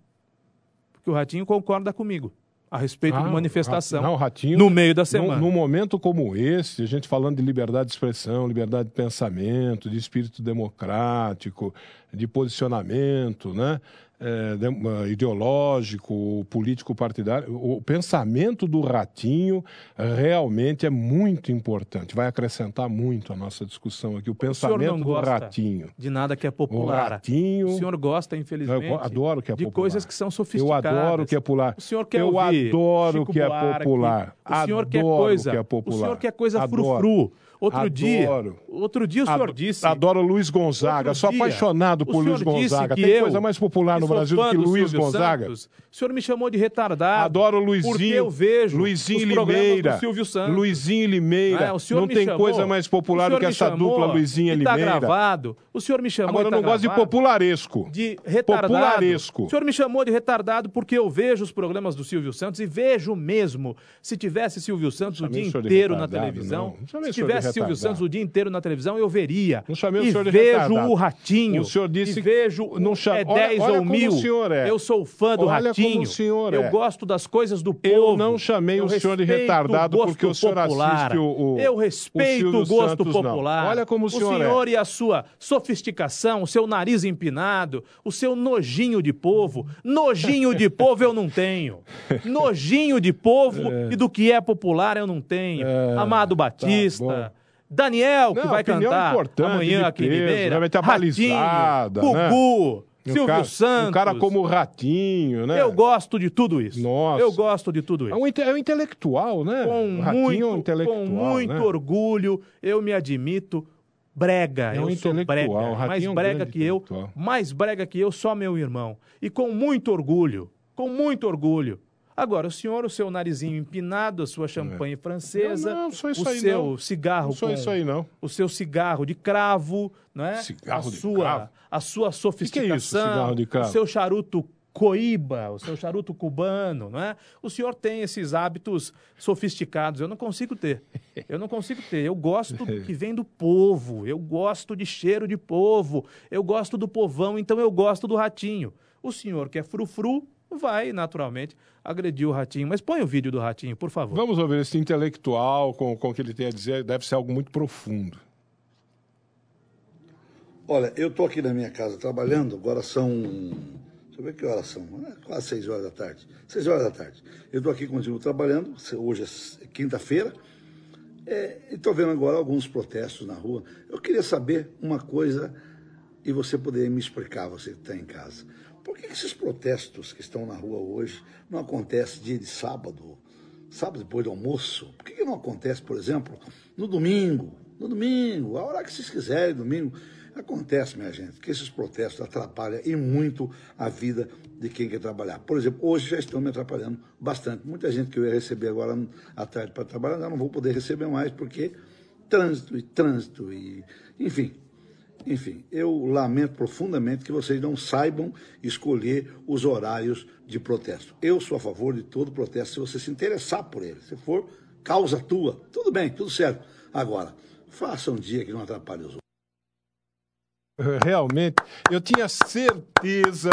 Porque o Ratinho concorda comigo a respeito ah, de manifestação não, Ratinho, no meio da semana. Num, num momento como esse, a gente falando de liberdade de expressão, liberdade de pensamento, de espírito democrático, de posicionamento, né? É, ideológico, político partidário, o pensamento do Ratinho eh, realmente é muito importante, vai acrescentar muito a nossa discussão aqui. O, o pensamento do Ratinho. De nada que é popular. O Ratinho. O senhor gosta, infelizmente. Eu adoro que é de popular. coisas que são sofisticadas. Eu adoro que é popular. O senhor quer Eu ouvir adoro Chico que é popular. O senhor adoro quer coisa. que é popular. O senhor quer coisa Adoro. frufru. Outro Adoro. dia, outro dia o senhor disse. Adoro Luiz Gonzaga, Outro sou dia, apaixonado por Luiz Gonzaga. Tem eu, coisa mais popular no Brasil do que Luiz Silvio Gonzaga. Santos, o senhor me chamou de retardado. Adoro o Porque Luizinho. eu vejo Luizinho Limeira. do Silvio Santos. Luizinho Limeira. É, o senhor não tem chamou, coisa mais popular do que essa chamou, dupla Luizinho tá Limeira. gravado. O senhor me chamou Agora, eu tá não gosto de popularesco. de retardado. Popularesco. O senhor me chamou de retardado porque eu vejo os programas do Silvio Santos e vejo mesmo. Se tivesse Silvio Santos o dia inteiro na televisão, não. Não se tivesse Silvio. Santos o dia inteiro na televisão, eu veria. Não chamei o e senhor de vejo o Ratinho. O senhor disse e vejo não o chama- é olha- 10 olha ou como mil. o senhor é. Eu sou fã do Olha como Ratinho. o senhor eu é. gosto das coisas do povo. Eu não chamei Eu o senhor de retardado o porque o senhor popular. assiste o- o- Eu o respeito Silvio o gosto Santos, não. popular. Olha como o senhor é. senhor e a sua sofisticação, o seu nariz empinado, o seu nojinho de povo. Nojinho de povo eu não tenho. Nojinho de povo e do que é popular eu não tenho. Amado Batista. É, tá. Daniel, que Não, vai cantar importante, amanhã aqui em Limeira. vai ter a balizada, né? Gugu, Um Silvio cara- Santos. Um cara como o Ratinho, né? Eu gosto de tudo isso. Nossa. Eu gosto de tudo É isso. um, inte- é um intelectual, né? Com Ratinho muito, é um intelectual, com muito né? orgulho, eu me admito brega. É um eu sou intelectual, brega. mais é um brega grande que eu, mais brega que eu, só meu irmão. E com muito orgulho, com muito orgulho. Agora, o senhor, o seu narizinho empinado, a sua champanhe francesa, Eu não sou isso o aí, seu não. cigarro Não sou com- isso aí, não. o seu cigarro de cravo, não é? Cigarro a de sua, cravo? A sua Que sofisticação, que é isso, cigarro de cravo? o seu charuto coíba, o seu charuto cubano, não é? O senhor tem esses hábitos sofisticados, eu não consigo ter. Eu não consigo ter. Eu gosto do que vem do povo, eu gosto de cheiro de povo, eu gosto do povão, então eu gosto do ratinho. O senhor que é frufru vai, naturalmente, agredir o ratinho. Mas põe o vídeo do ratinho, por favor. Vamos ouvir esse intelectual com, com o que ele tem a dizer. Deve ser algo muito profundo. Olha, eu estou aqui na minha casa trabalhando, agora são. Deixa eu ver que horas são. É quase seis horas da tarde. Seis horas da tarde. Eu estou aqui, continuo trabalhando, hoje é quinta-feira, é, e estou vendo agora alguns protestos na rua. Eu queria saber uma coisa e você poderia me explicar, você que está em casa. Por que esses protestos que estão na rua hoje não acontecem dia de sábado, sábado depois do almoço? Por que, não acontece, por exemplo, no domingo? No domingo, a hora que vocês quiserem, domingo. Acontece, minha gente, que esses protestos atrapalham e muito a vida de quem quer trabalhar. Por exemplo, hoje já estão me atrapalhando bastante. Muita gente que eu ia receber agora à tarde para trabalhar, já não vou poder receber mais, porque trânsito e trânsito e. Enfim, enfim, eu lamento profundamente que vocês não saibam escolher os horários de protesto. Eu sou a favor de todo protesto se você se interessar por ele. Se for causa tua, tudo bem, tudo certo. Agora, faça um dia que não atrapalhe os outros. Realmente, eu tinha certeza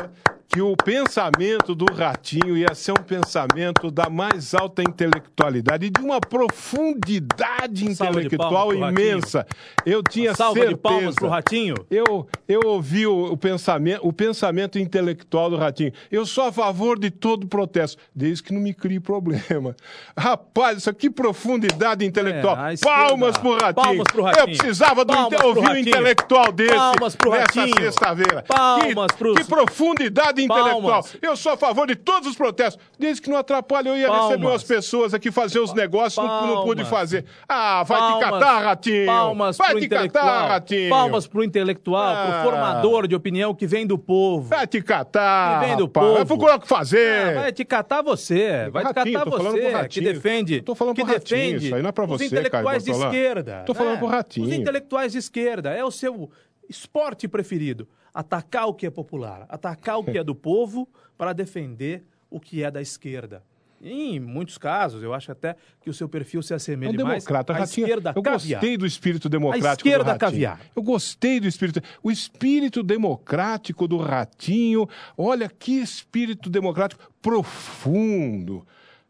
que o pensamento do Ratinho ia ser um pensamento da mais alta intelectualidade e de uma profundidade intelectual pro imensa. Eu tinha Salva certeza. de palmas pro Ratinho. Eu, eu ouvi o, o pensamento, o pensamento intelectual do Ratinho. Eu sou a favor de todo protesto, desde que não me crie problema. Rapaz, isso aqui profundidade intelectual. É, palmas pro Ratinho. Palmas pro Ratinho. Eu precisava do Palmas pro ouvir um intelectual desse Palmas pro nessa Ratinho. sexta-feira. Palmas que, pros- que profundidade intelectual. Palmas. Eu sou a favor de todos os protestos, desde que não atrapalhe. Eu ia Palmas. receber umas pessoas aqui fazer os negócios, não, não pude fazer. Ah, vai te Palmas- catar, Ratinho. Palmas vai pro te intelectual. catar, Ratinho. Palmas pro intelectual, Ah. pro formador de opinião que vem do povo. Vai te catar, Que vem do rapaz. povo. Vai procurar o que fazer. Ah, vai te catar você, vai te Ratinho, catar falando pro você, que defende, Tô falando que pro Ratinho, defende isso aí não é pra os você, intelectuais Caio de esquerda. Tô falando né? pro Ratinho. Os intelectuais de esquerda, é o seu esporte preferido, atacar o que é popular, atacar o que é do povo para defender o que é da esquerda. Em muitos casos, eu acho até que o seu perfil se É um assemelha mais democrata, à Ratinho. esquerda Eu caviar. gostei do espírito democrático A esquerda do Ratinho. caviar. Eu gostei do espírito. O espírito democrático do Ratinho. Olha que espírito democrático profundo,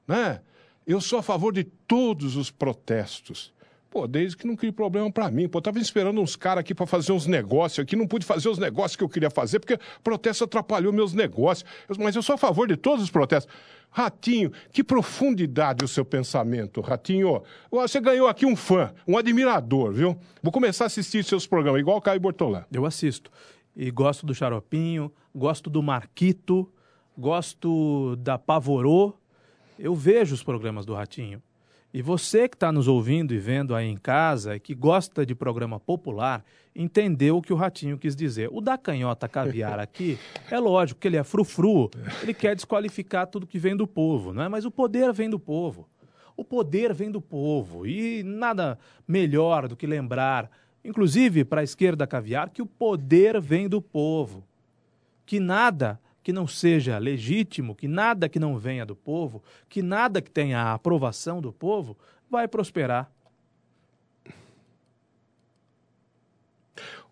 né? Eu sou a favor de todos os protestos. Pô, desde que não crie problema pra mim. Pô, tava esperando uns caras aqui pra fazer uns negócios aqui, não pude fazer os negócios que eu queria fazer porque protesto atrapalhou meus negócios. Mas eu sou a favor de todos os protestos. Ratinho, que profundidade o seu pensamento, Ratinho. Você ganhou aqui um fã, um admirador, viu? Vou começar a assistir seus programas, igual o Caio Bortolã. Eu assisto. E gosto do Xaropinho, gosto do Marquito, gosto da Pavorô. Eu vejo os programas do Ratinho. E você que está nos ouvindo e vendo aí em casa, e que gosta de programa popular, entendeu o que o Ratinho quis dizer. O da canhota caviar aqui, é lógico que ele é frufru, ele quer desqualificar tudo que vem do povo, não é? Mas o poder vem do povo. O poder vem do povo. E nada melhor do que lembrar, inclusive para a esquerda caviar, que o poder vem do povo. Que nada que não seja legítimo, que nada que não venha do povo, que nada que tenha a aprovação do povo, vai prosperar.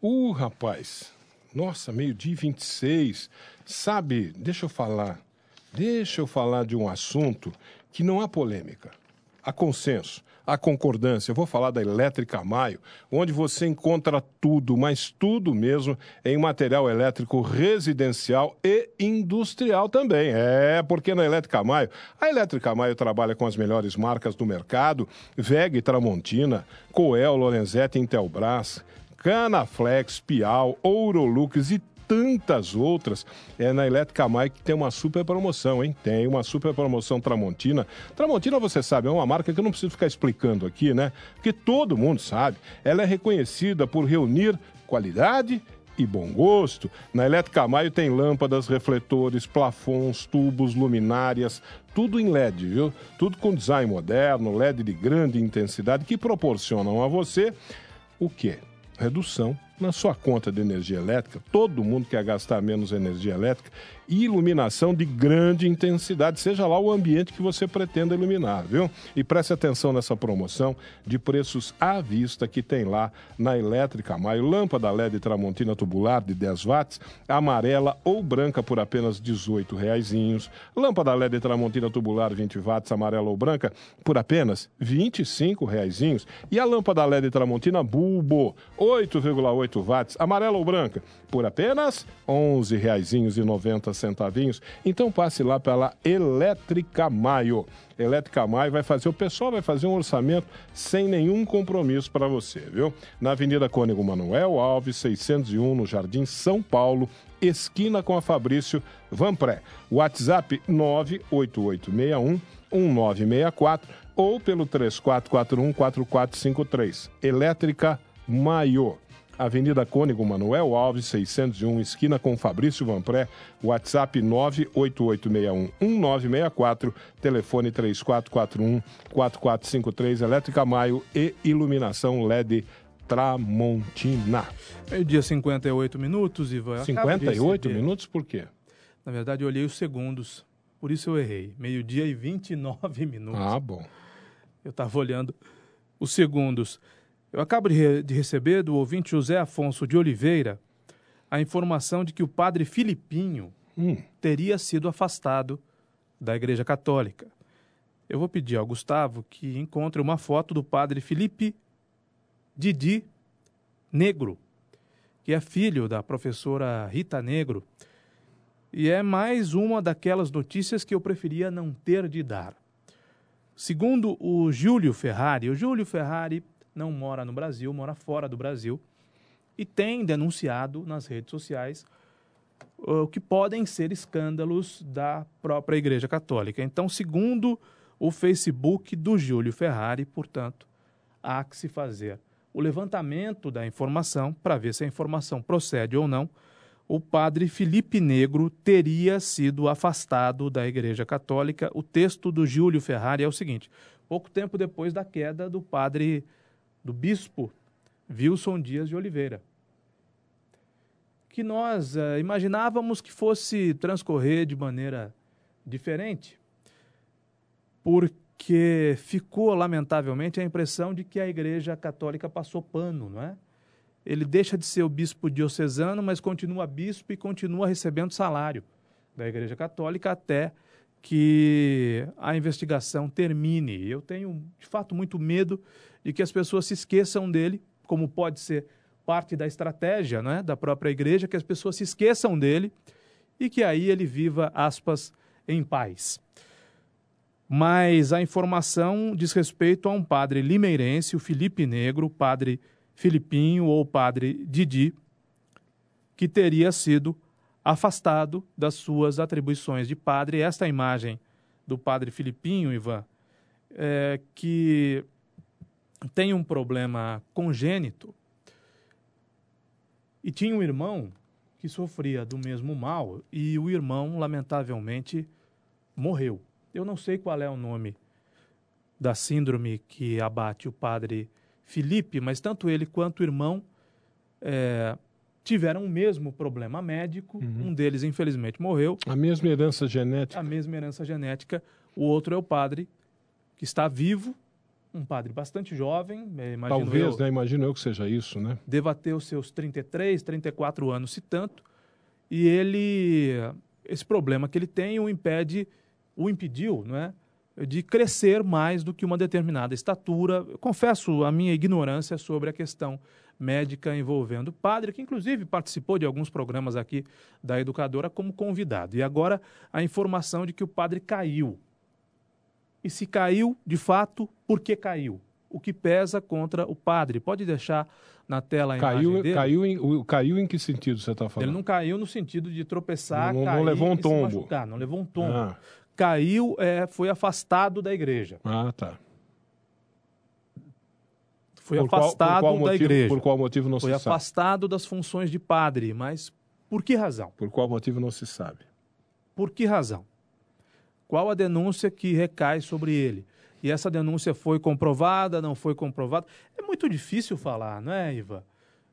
Uh, rapaz. Nossa, meio-dia e 26. Sabe, deixa eu falar. Deixa eu falar de um assunto que não há polêmica. Há consenso, há concordância. Eu vou falar da Elétrica Maio, onde você encontra tudo, mas tudo mesmo, em material elétrico residencial e industrial também. É, porque na Elétrica Maio, a Elétrica Maio trabalha com as melhores marcas do mercado: VEG Tramontina, Coel, Lorenzetti, Intelbras. Canaflex, Piau, Ourolux e tantas outras. É na Elétrica Maio que tem uma super promoção, hein? Tem uma super promoção Tramontina. Tramontina, você sabe, é uma marca que eu não preciso ficar explicando aqui, né? Porque todo mundo sabe. Ela é reconhecida por reunir qualidade e bom gosto. Na Elétrica Maio tem lâmpadas, refletores, plafons, tubos, luminárias, tudo em LED, viu? Tudo com design moderno, LED de grande intensidade que proporcionam a você o quê? Redução na sua conta de energia elétrica. Todo mundo quer gastar menos energia elétrica iluminação de grande intensidade, seja lá o ambiente que você pretenda iluminar, viu? E preste atenção nessa promoção de preços à vista que tem lá na Elétrica Maio. Lâmpada LED Tramontina tubular de 10 watts, amarela ou branca por apenas R$ 18 reaisinhos. Lâmpada LED Tramontina tubular 20 watts, amarela ou branca por apenas R$ 25 reaisinhos. E a lâmpada LED Tramontina Bulbo 8,8 watts, amarela ou branca por apenas R$ 11 reaisinhos e 90 centavinhos. Então passe lá pela Elétrica Maio. Elétrica Maio vai fazer, o pessoal vai fazer um orçamento sem nenhum compromisso para você, viu? Na Avenida Cônego Manuel Alves, 601, no Jardim São Paulo, esquina com a Fabrício Vanpré. WhatsApp 98861 1964 ou pelo 3441 4453. Elétrica Maio. Avenida Cônego Manuel Alves, 601, esquina com Fabrício Vanpré, WhatsApp 988611964, telefone 3441-4453, Elétrica Maio e iluminação LED Tramontina. Meio-dia 58 minutos, Ivan. Eu acabo de 58 receber- minutos por quê? Na verdade, eu olhei os segundos, por isso eu errei. Meio-dia e 29 minutos. Ah, bom. Eu estava olhando os segundos. Eu acabo de, re- de receber do ouvinte José Afonso de Oliveira a informação de que o padre Filipinho Hum. teria sido afastado da Igreja Católica. Eu vou pedir ao Gustavo que encontre uma foto do padre Felipe Didi Negro, que é filho da professora Rita Negro. E é mais uma daquelas notícias que eu preferia não ter de dar. Segundo o Júlio Ferrari, o Júlio Ferrari não mora no Brasil, mora fora do Brasil e tem denunciado nas redes sociais o que podem ser escândalos da própria Igreja Católica. Então, segundo o Facebook do Júlio Ferrari, portanto, há que se fazer o levantamento da informação para ver se a informação procede ou não. O padre Felipe Negro teria sido afastado da Igreja Católica. O texto do Júlio Ferrari é o seguinte: pouco tempo depois da queda do padre, do bispo Wilson Dias de Oliveira, que nós uh, imaginávamos que fosse transcorrer de maneira diferente, porque ficou, lamentavelmente, a impressão de que a Igreja Católica passou pano, não é? Ele deixa de ser o bispo diocesano, mas continua bispo e continua recebendo salário da Igreja Católica até que a investigação termine. Eu tenho, de fato, muito medo de que as pessoas se esqueçam dele, como pode ser parte da estratégia né, da própria igreja, que as pessoas se esqueçam dele e que aí ele viva, aspas, em paz. Mas a informação diz respeito a um padre limeirense, o Felipe Negro, padre Filipinho ou padre Didi, que teria sido afastado das suas atribuições de padre. Esta imagem do padre Filipinho, Ivan, é, que tem um problema congênito e tinha um irmão que sofria do mesmo mal e o irmão, lamentavelmente, morreu. Eu não sei qual é o nome da síndrome que abate o padre Felipe, mas tanto ele quanto o irmão é, tiveram o mesmo problema médico. Uhum. Um deles, infelizmente, morreu. A mesma herança genética. A mesma herança genética. O outro é o padre que está vivo, um padre bastante jovem, é, Talvez, eu, né? Imagino eu que seja isso, né? Deva ter os seus 33, 34 anos, se tanto. E ele, esse problema que ele tem o impede, o impediu, não é? De crescer mais do que uma determinada estatura. Eu confesso a minha ignorância sobre a questão médica envolvendo o padre, que inclusive participou de alguns programas aqui da educadora como convidado. E agora a informação de que o padre caiu e se caiu, de fato, por que caiu? O que pesa contra o padre? Pode deixar na tela a caiu, imagem dele? Caiu em, caiu em que sentido você está falando? Ele não caiu no sentido de tropeçar, não, cair não levou um tombo. não levou um tombo. Ah. Caiu, é, foi afastado da igreja. Ah, tá. Foi por afastado qual, qual da motivo, igreja. Por qual motivo não foi se sabe? Foi afastado das funções de padre, mas por que razão? Por qual motivo não se sabe? Por que razão? Qual a denúncia que recai sobre ele? E essa denúncia foi comprovada, não foi comprovada? É muito difícil falar, não é, Iva?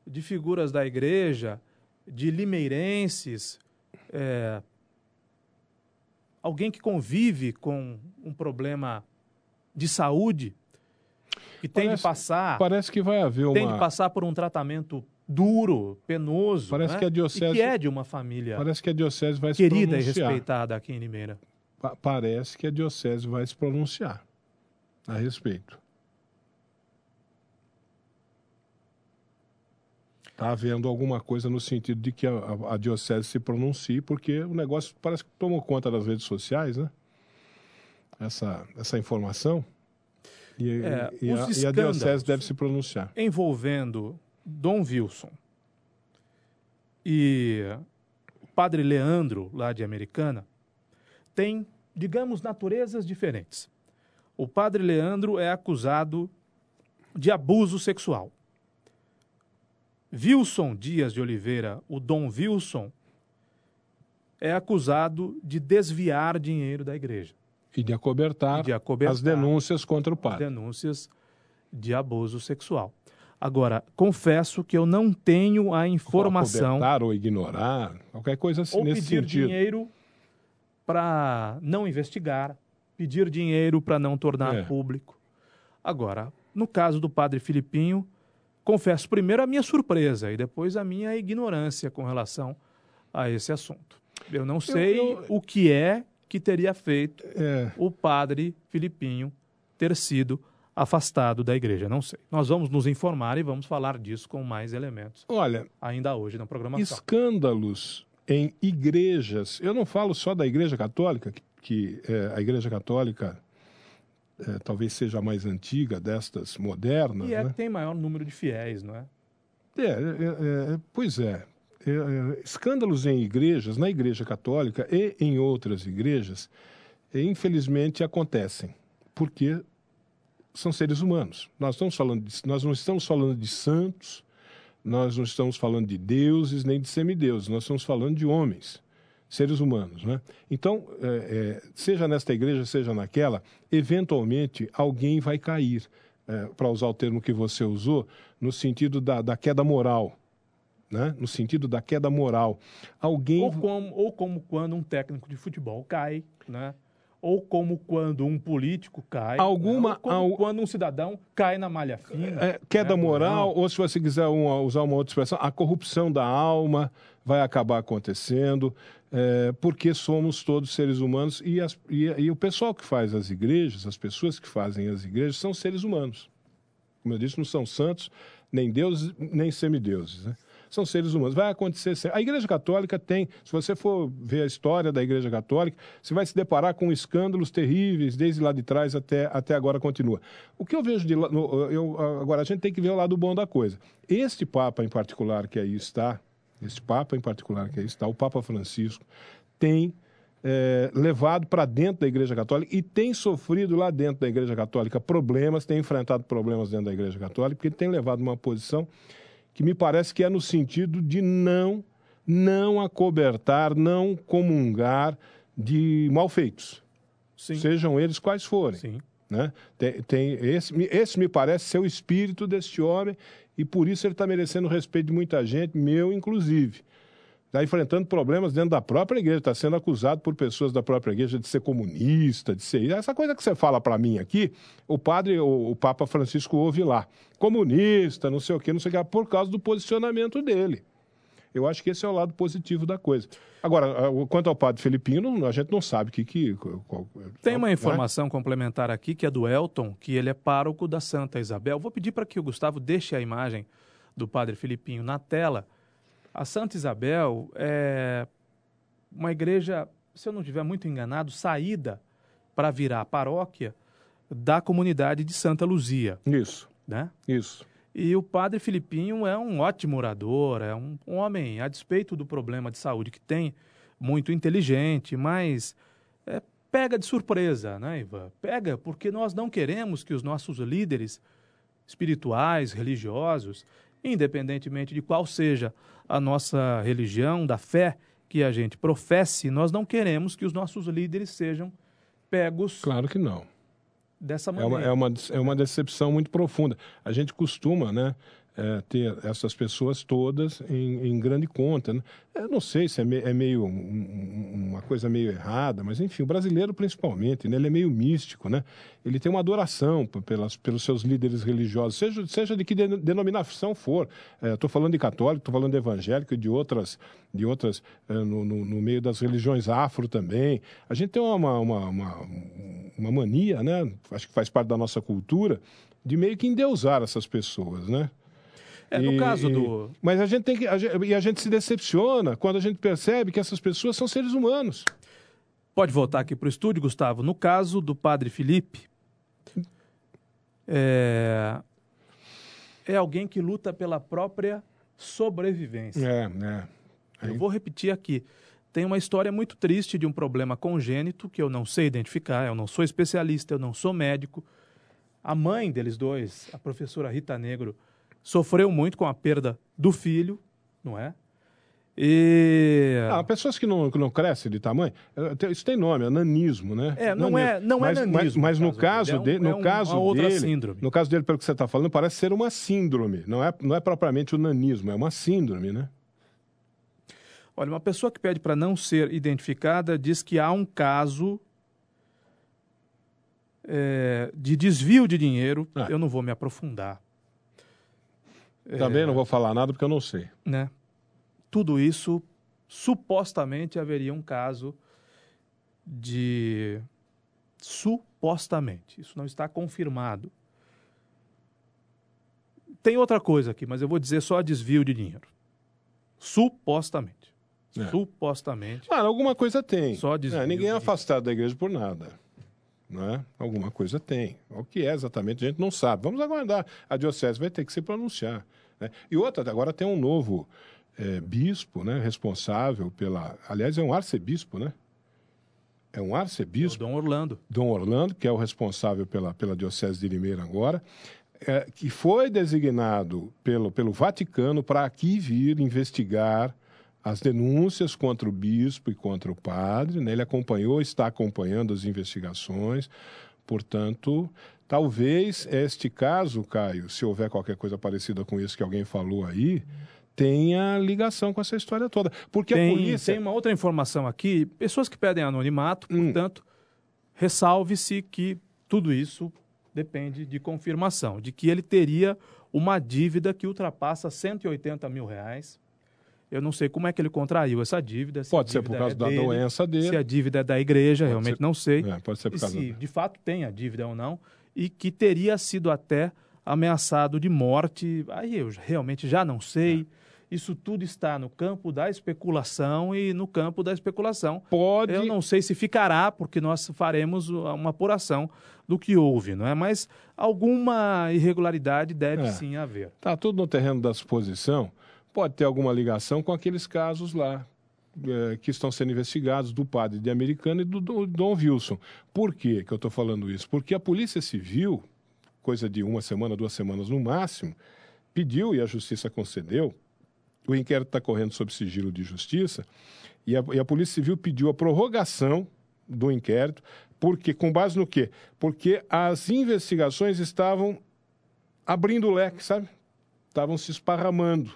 De figuras da igreja, de limeirenses, é, alguém que convive com um problema de saúde, que tem parece, de passar. Parece que vai haver uma. Tem de passar por um tratamento duro, penoso. Parece né? que a diocese. E que é de uma família. Parece que a diocese vai querida e respeitada aqui em Limeira parece que a Diocese vai se pronunciar a respeito. Está havendo alguma coisa no sentido de que a, a, a, Diocese se pronuncie, porque o negócio parece que tomou conta das redes sociais, né? Essa, essa informação. E, é, e, a, e a Diocese deve se pronunciar. Envolvendo Dom Wilson e o padre Leandro, lá de Americana, têm, digamos, naturezas diferentes. O padre Leandro é acusado de abuso sexual. Wilson Dias de Oliveira, o Dom Wilson, é acusado de desviar dinheiro da igreja. E de acobertar, e de acobertar as denúncias contra o padre. Denúncias de abuso sexual. Agora, confesso que eu não tenho a informação. Ou acobertar ou ignorar, qualquer coisa assim ou nesse pedir sentido. dinheiro para não investigar, pedir dinheiro para não tornar é. público. Agora, no caso do padre Filipinho, confesso primeiro a minha surpresa e depois a minha ignorância com relação a esse assunto. Eu não sei eu- o que é que teria feito É, o padre Filipinho ter sido afastado da igreja. Não sei. Nós vamos nos informar e vamos falar disso com mais elementos olha, ainda hoje na programação. escândalos em igrejas. Eu não falo só da Igreja Católica, que, que, é, a Igreja Católica é, talvez seja a mais antiga destas modernas. E é né? que tem maior número de fiéis, não é? É, é, é, pois é. É, é, Escândalos em igrejas, na Igreja Católica e em outras igrejas, infelizmente acontecem, porque são seres humanos. Nós, estamos falando de- nós não estamos falando de santos, nós não estamos falando de deuses nem de semideuses, nós estamos falando de homens, seres humanos. Né? Então, é, é, seja nesta igreja, seja naquela, eventualmente alguém vai cair, para usar o termo que você usou, no sentido da, da queda moral. Né? No sentido da queda moral. Alguém. Ou como, ou como quando um técnico de futebol cai, né? Ou como quando um político cai. Alguma- né? Como quando um cidadão cai na malha fina. É, queda né? moral, ou se você quiser uma- usar uma outra expressão, a corrupção da alma vai acabar acontecendo, é, porque somos todos seres humanos e, as- e- e o pessoal que faz as igrejas, as pessoas que fazem as igrejas, são seres humanos. Como eu disse, não são santos, nem deuses, nem semideuses. Né? São seres humanos. Vai acontecer sempre. A Igreja Católica tem, se você for ver a história da Igreja Católica, você vai se deparar com escândalos terríveis, desde lá de trás até, até agora continua. O que eu vejo de lá, agora, a gente tem que ver o lado bom da coisa. Este Papa em particular que aí está, este Papa em particular que aí está, o Papa Francisco, tem é, levado para dentro da Igreja Católica e tem sofrido lá dentro da Igreja Católica problemas, tem enfrentado problemas dentro da Igreja Católica, porque ele tem levado uma posição que me parece que é no sentido de não, não acobertar, não comungar de malfeitos, Sim. sejam eles quais forem. Sim. Né? Tem, tem esse, esse me parece ser o espírito deste homem e por isso ele está merecendo o respeito de muita gente, meu inclusive. Está enfrentando problemas dentro da própria igreja, está sendo acusado por pessoas da própria igreja de ser comunista, de ser. Essa coisa que você fala para mim aqui, o padre, o, o Papa Francisco ouve lá. Comunista, não sei o quê, não sei o quê, por causa do posicionamento dele. Eu acho que esse é o lado positivo da coisa. Agora, a- quanto ao padre Filipino, a gente não sabe o que. que qual- Tem uma né? informação complementar aqui, que é do Elton, que ele é pároco da Santa Isabel. Vou pedir para que o Gustavo deixe a imagem do padre Filipinho na tela. A Santa Isabel é uma igreja, se eu não estiver muito enganado, saída para virar paróquia da comunidade de Santa Luzia, Isso, né? isso. E o padre Filipinho é um ótimo orador, é um, homem, a despeito do problema de saúde que tem, muito inteligente, mas é, pega de surpresa, né, Ivan? Pega, porque nós não queremos que os nossos líderes espirituais, religiosos, independentemente de qual seja a nossa religião, da fé que a gente professe, nós não queremos que os nossos líderes sejam pegos Claro que não. dessa É maneira. uma, é, uma, é uma decepção muito profunda. A gente costuma né, é, ter essas pessoas todas em, em grande conta. Né? Eu não sei se é, me- é meio um- um- uma coisa meio errada, mas enfim, o brasileiro principalmente, né, ele é meio místico. Né? Ele tem uma adoração pelas, pelos seus líderes religiosos, seja, seja de que de- denominação for. Estou falando de católico, estou falando de evangélico e de outras, de outras é, no, no- no meio das religiões afro também. A gente tem uma, uma, uma, uma mania, né? acho que faz parte da nossa cultura, de meio que endeusar essas pessoas, né? É, no E- caso do, Mas a gente tem que. a gente- e a gente se decepciona quando a gente percebe que essas pessoas são seres humanos. Pode voltar aqui para o estúdio, Gustavo. No caso do padre Felipe, é, é alguém que luta pela própria sobrevivência. É, é. Eu vou repetir aqui. Tem uma história muito triste de um problema congênito que eu não sei identificar, eu não sou especialista, eu não sou médico. A mãe deles dois, a professora Rita Negro, sofreu muito com a perda do filho, não é? E. Ah, pessoas que não, que não crescem de tamanho, eh, isso tem nome, é nanismo, né? É, não é- não é mas, nanismo, Mas, mas no caso caso dele, é um- é no um- caso uma outra dele, síndrome. no caso dele, pelo que você está falando, parece ser uma síndrome. Não é, não é propriamente o nanismo, é uma síndrome, né? Olha, uma pessoa que pede para não ser identificada diz que há um caso é, de desvio de dinheiro. Ah. Eu não vou me aprofundar. Também não vou falar nada porque eu não sei. né? Tudo isso supostamente haveria um caso de. Supostamente. Isso não está confirmado. Tem outra coisa aqui, mas eu vou dizer só desvio de dinheiro. Supostamente. É. Supostamente. Ah, alguma coisa tem. Só desvio É, ninguém é afastado da igreja por nada. Não é? Alguma coisa tem. O que é exatamente, a gente não sabe. Vamos aguardar. A diocese vai ter que se pronunciar. né? E outra, agora tem um novo eh, bispo né, responsável pela. Aliás, é um arcebispo, né? É um O arcebispo. Dom Orlando. Dom Orlando, que é o responsável pela, pela Diocese de Limeira agora, é, que foi designado pelo, pelo Vaticano para aqui vir investigar as denúncias contra o bispo e contra o padre. Né? Ele acompanhou, está acompanhando as investigações. Portanto, talvez este caso, Caio, se houver qualquer coisa parecida com isso que alguém falou aí, tenha ligação com essa história toda. Porque a Tem, polícia. tem uma outra informação aqui. Pessoas que pedem anonimato, Hum. portanto, ressalve-se que tudo isso depende de confirmação, de que ele teria uma dívida que ultrapassa 180 mil reais. Eu não sei como é que ele contraiu essa dívida. se Pode ser por causa é da dele, doença dele. Se a dívida é da igreja, realmente ser- não sei. É, pode ser por causa se da- de fato tem a dívida ou não, e que teria sido até ameaçado de morte. Aí eu realmente já não sei. É. Isso tudo está no campo da especulação e no campo da especulação. Pode. Eu não sei se ficará, porque nós faremos uma apuração do que houve, não é? Mas alguma irregularidade deve É. sim haver. Está tudo no terreno da suposição. Pode ter alguma ligação com aqueles casos lá eh, que estão sendo investigados do padre de Americana e do, do Dom Wilson. Por quê que eu estou falando isso? Porque a Polícia Civil, coisa de uma semana, duas semanas no máximo, pediu e a Justiça concedeu. O inquérito está correndo sob sigilo de justiça e a, e a Polícia Civil pediu a prorrogação do inquérito, porque com base no quê? Porque as investigações estavam abrindo o leque, sabe? Estavam se esparramando.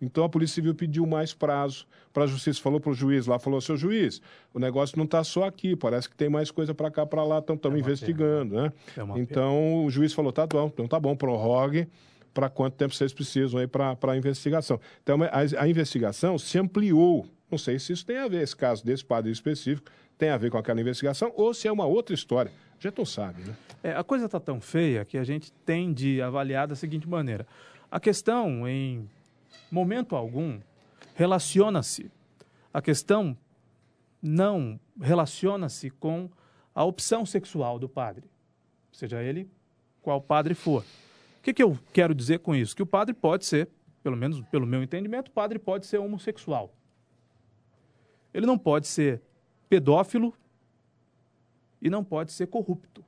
Então a Polícia Civil pediu mais prazo para a Justiça. Falou para o juiz lá, falou, seu juiz, o negócio não está só aqui, parece que tem mais coisa para cá, para lá, estamos investigando, né? É uma então o juiz falou, tá bom, então tá bom, prorrogue para quanto tempo vocês precisam aí para a investigação. Então a, a investigação se ampliou. Não sei se isso tem a ver, esse caso desse padre específico, tem a ver com aquela investigação ou se é uma outra história. Gente não sabe, né? É, a coisa está tão feia que a gente tem de avaliar da seguinte maneira. A questão, em momento algum, relaciona-se. A questão não relaciona-se com a opção sexual do padre, seja ele qual padre for. O que, que eu quero dizer com isso? Que o padre pode ser, pelo menos pelo meu entendimento, o padre pode ser homossexual. Ele não pode ser pedófilo e não pode ser corrupto.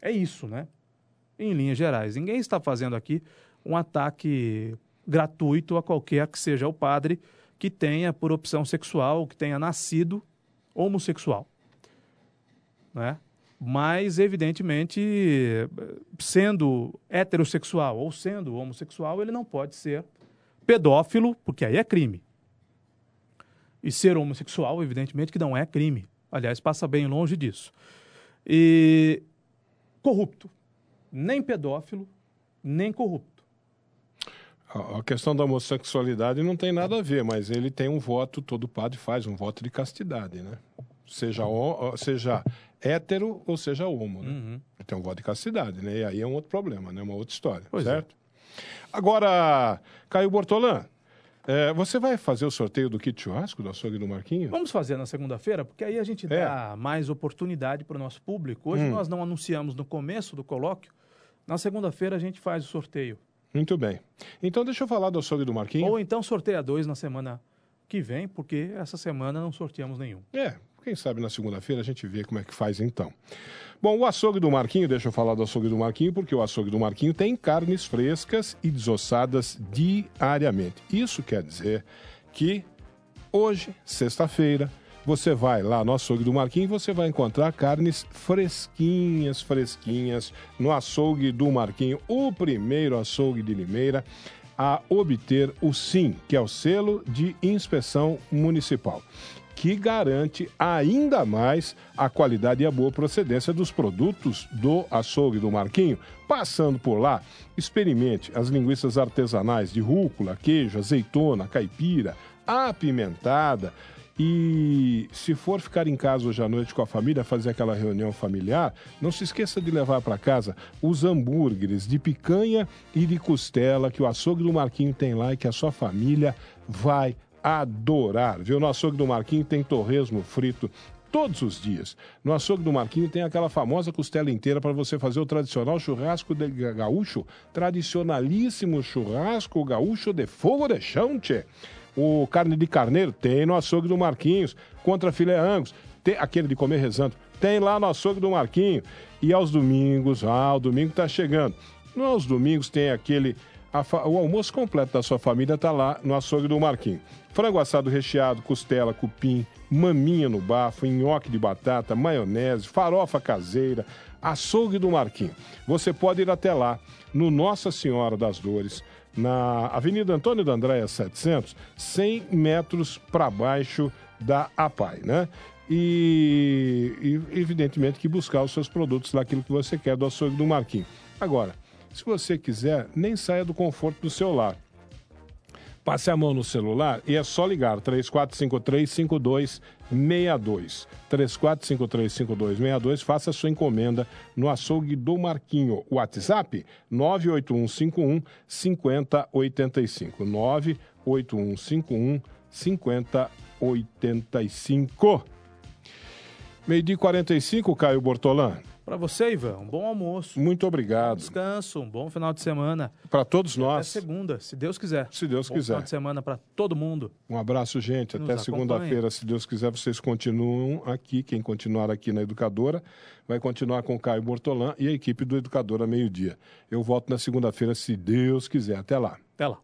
É isso, né? Em linhas gerais. Ninguém está fazendo aqui um ataque gratuito a qualquer que seja o padre que tenha por opção sexual, que tenha nascido homossexual. Né? Mas, evidentemente, sendo heterossexual ou sendo homossexual, ele não pode ser pedófilo, porque aí é crime. E ser homossexual, evidentemente, que não é crime. Aliás, passa bem longe disso. E corrupto. Nem pedófilo, nem corrupto. A questão da homossexualidade não tem nada a ver, mas ele tem um voto, todo padre faz um voto de castidade, né? Seja, seja hétero ou seja homo, né? Uhum. Ele tem um voto de castidade, né? E aí é um outro problema, né? Uma outra história, Pois é. certo? Agora, Caio Bortolã, eh, você vai fazer o sorteio do kit churrasco do açougue do Marquinho? Vamos fazer na segunda-feira, porque aí a gente É. dá mais oportunidade para o nosso público. Hoje Hum. nós não anunciamos no começo do colóquio. Na segunda-feira a gente faz o sorteio. Muito bem. Então deixa eu falar do açougue do Marquinho. Ou então sorteia dois na semana que vem, porque essa semana não sorteamos nenhum. É, quem sabe na segunda-feira a gente vê como é que faz então. Bom, o açougue do Marquinho, deixa eu falar do açougue do Marquinho, porque o açougue do Marquinho tem carnes frescas e desossadas diariamente. Isso quer dizer que hoje, sexta-feira, você vai lá no açougue do Marquinho e você vai encontrar carnes fresquinhas, fresquinhas no açougue do Marquinho, o primeiro açougue de Limeira a obter o SIM, que é o selo de inspeção municipal, que garante ainda mais a qualidade e a boa procedência dos produtos do açougue do Marquinho. Passando por lá, experimente as linguiças artesanais de rúcula, queijo, azeitona, caipira, apimentada. E se for ficar em casa hoje à noite com a família, fazer aquela reunião familiar, não se esqueça de levar para casa os hambúrgueres de picanha e de costela que o açougue do Marquinho tem lá e que a sua família vai adorar. Viu? No açougue do Marquinho tem torresmo frito todos os dias. No açougue do Marquinho tem aquela famosa costela inteira para você fazer o tradicional churrasco de gaúcho, tradicionalíssimo churrasco gaúcho de fogo de chão, tchê. O carne de carneiro tem no açougue do Marquinhos, contra filé angus, tem aquele de comer rezando, tem lá no açougue do Marquinho. E aos domingos, ah, o domingo tá chegando. Nos domingos tem aquele o almoço completo da sua família está lá no açougue do Marquinho. Frango assado recheado, costela, cupim, maminha no bafo, nhoque de batata, maionese, farofa caseira, açougue do Marquinho. Você pode ir até lá, no Nossa Senhora das Dores, na Avenida Antônio da Andréia 700, 100 metros para baixo da APAI, né? E, e, evidentemente que buscar os seus produtos daquilo que você quer do açougue do Marquinho. Agora, se você quiser, nem saia do conforto do seu lar. Passe a mão no celular e é só ligar 3453-5262. 3453-5262. Faça sua encomenda no açougue do Marquinho. WhatsApp 98151 5085. 98151 5085. Meio dia 45, Caio Bortolã. Para você, Ivan, um bom almoço. Muito obrigado. Um descanso, um bom final de semana. Para todos nós. Até segunda, se Deus quiser. Se Deus bom quiser. Final de semana para todo mundo. Um abraço, gente. Até segunda-feira, se Deus quiser, vocês continuam aqui. Quem continuar aqui na Educadora vai continuar com o Caio Bortolã e a equipe do Educadora Meio-Dia. Eu volto na segunda-feira, se Deus quiser. Até lá. Até lá.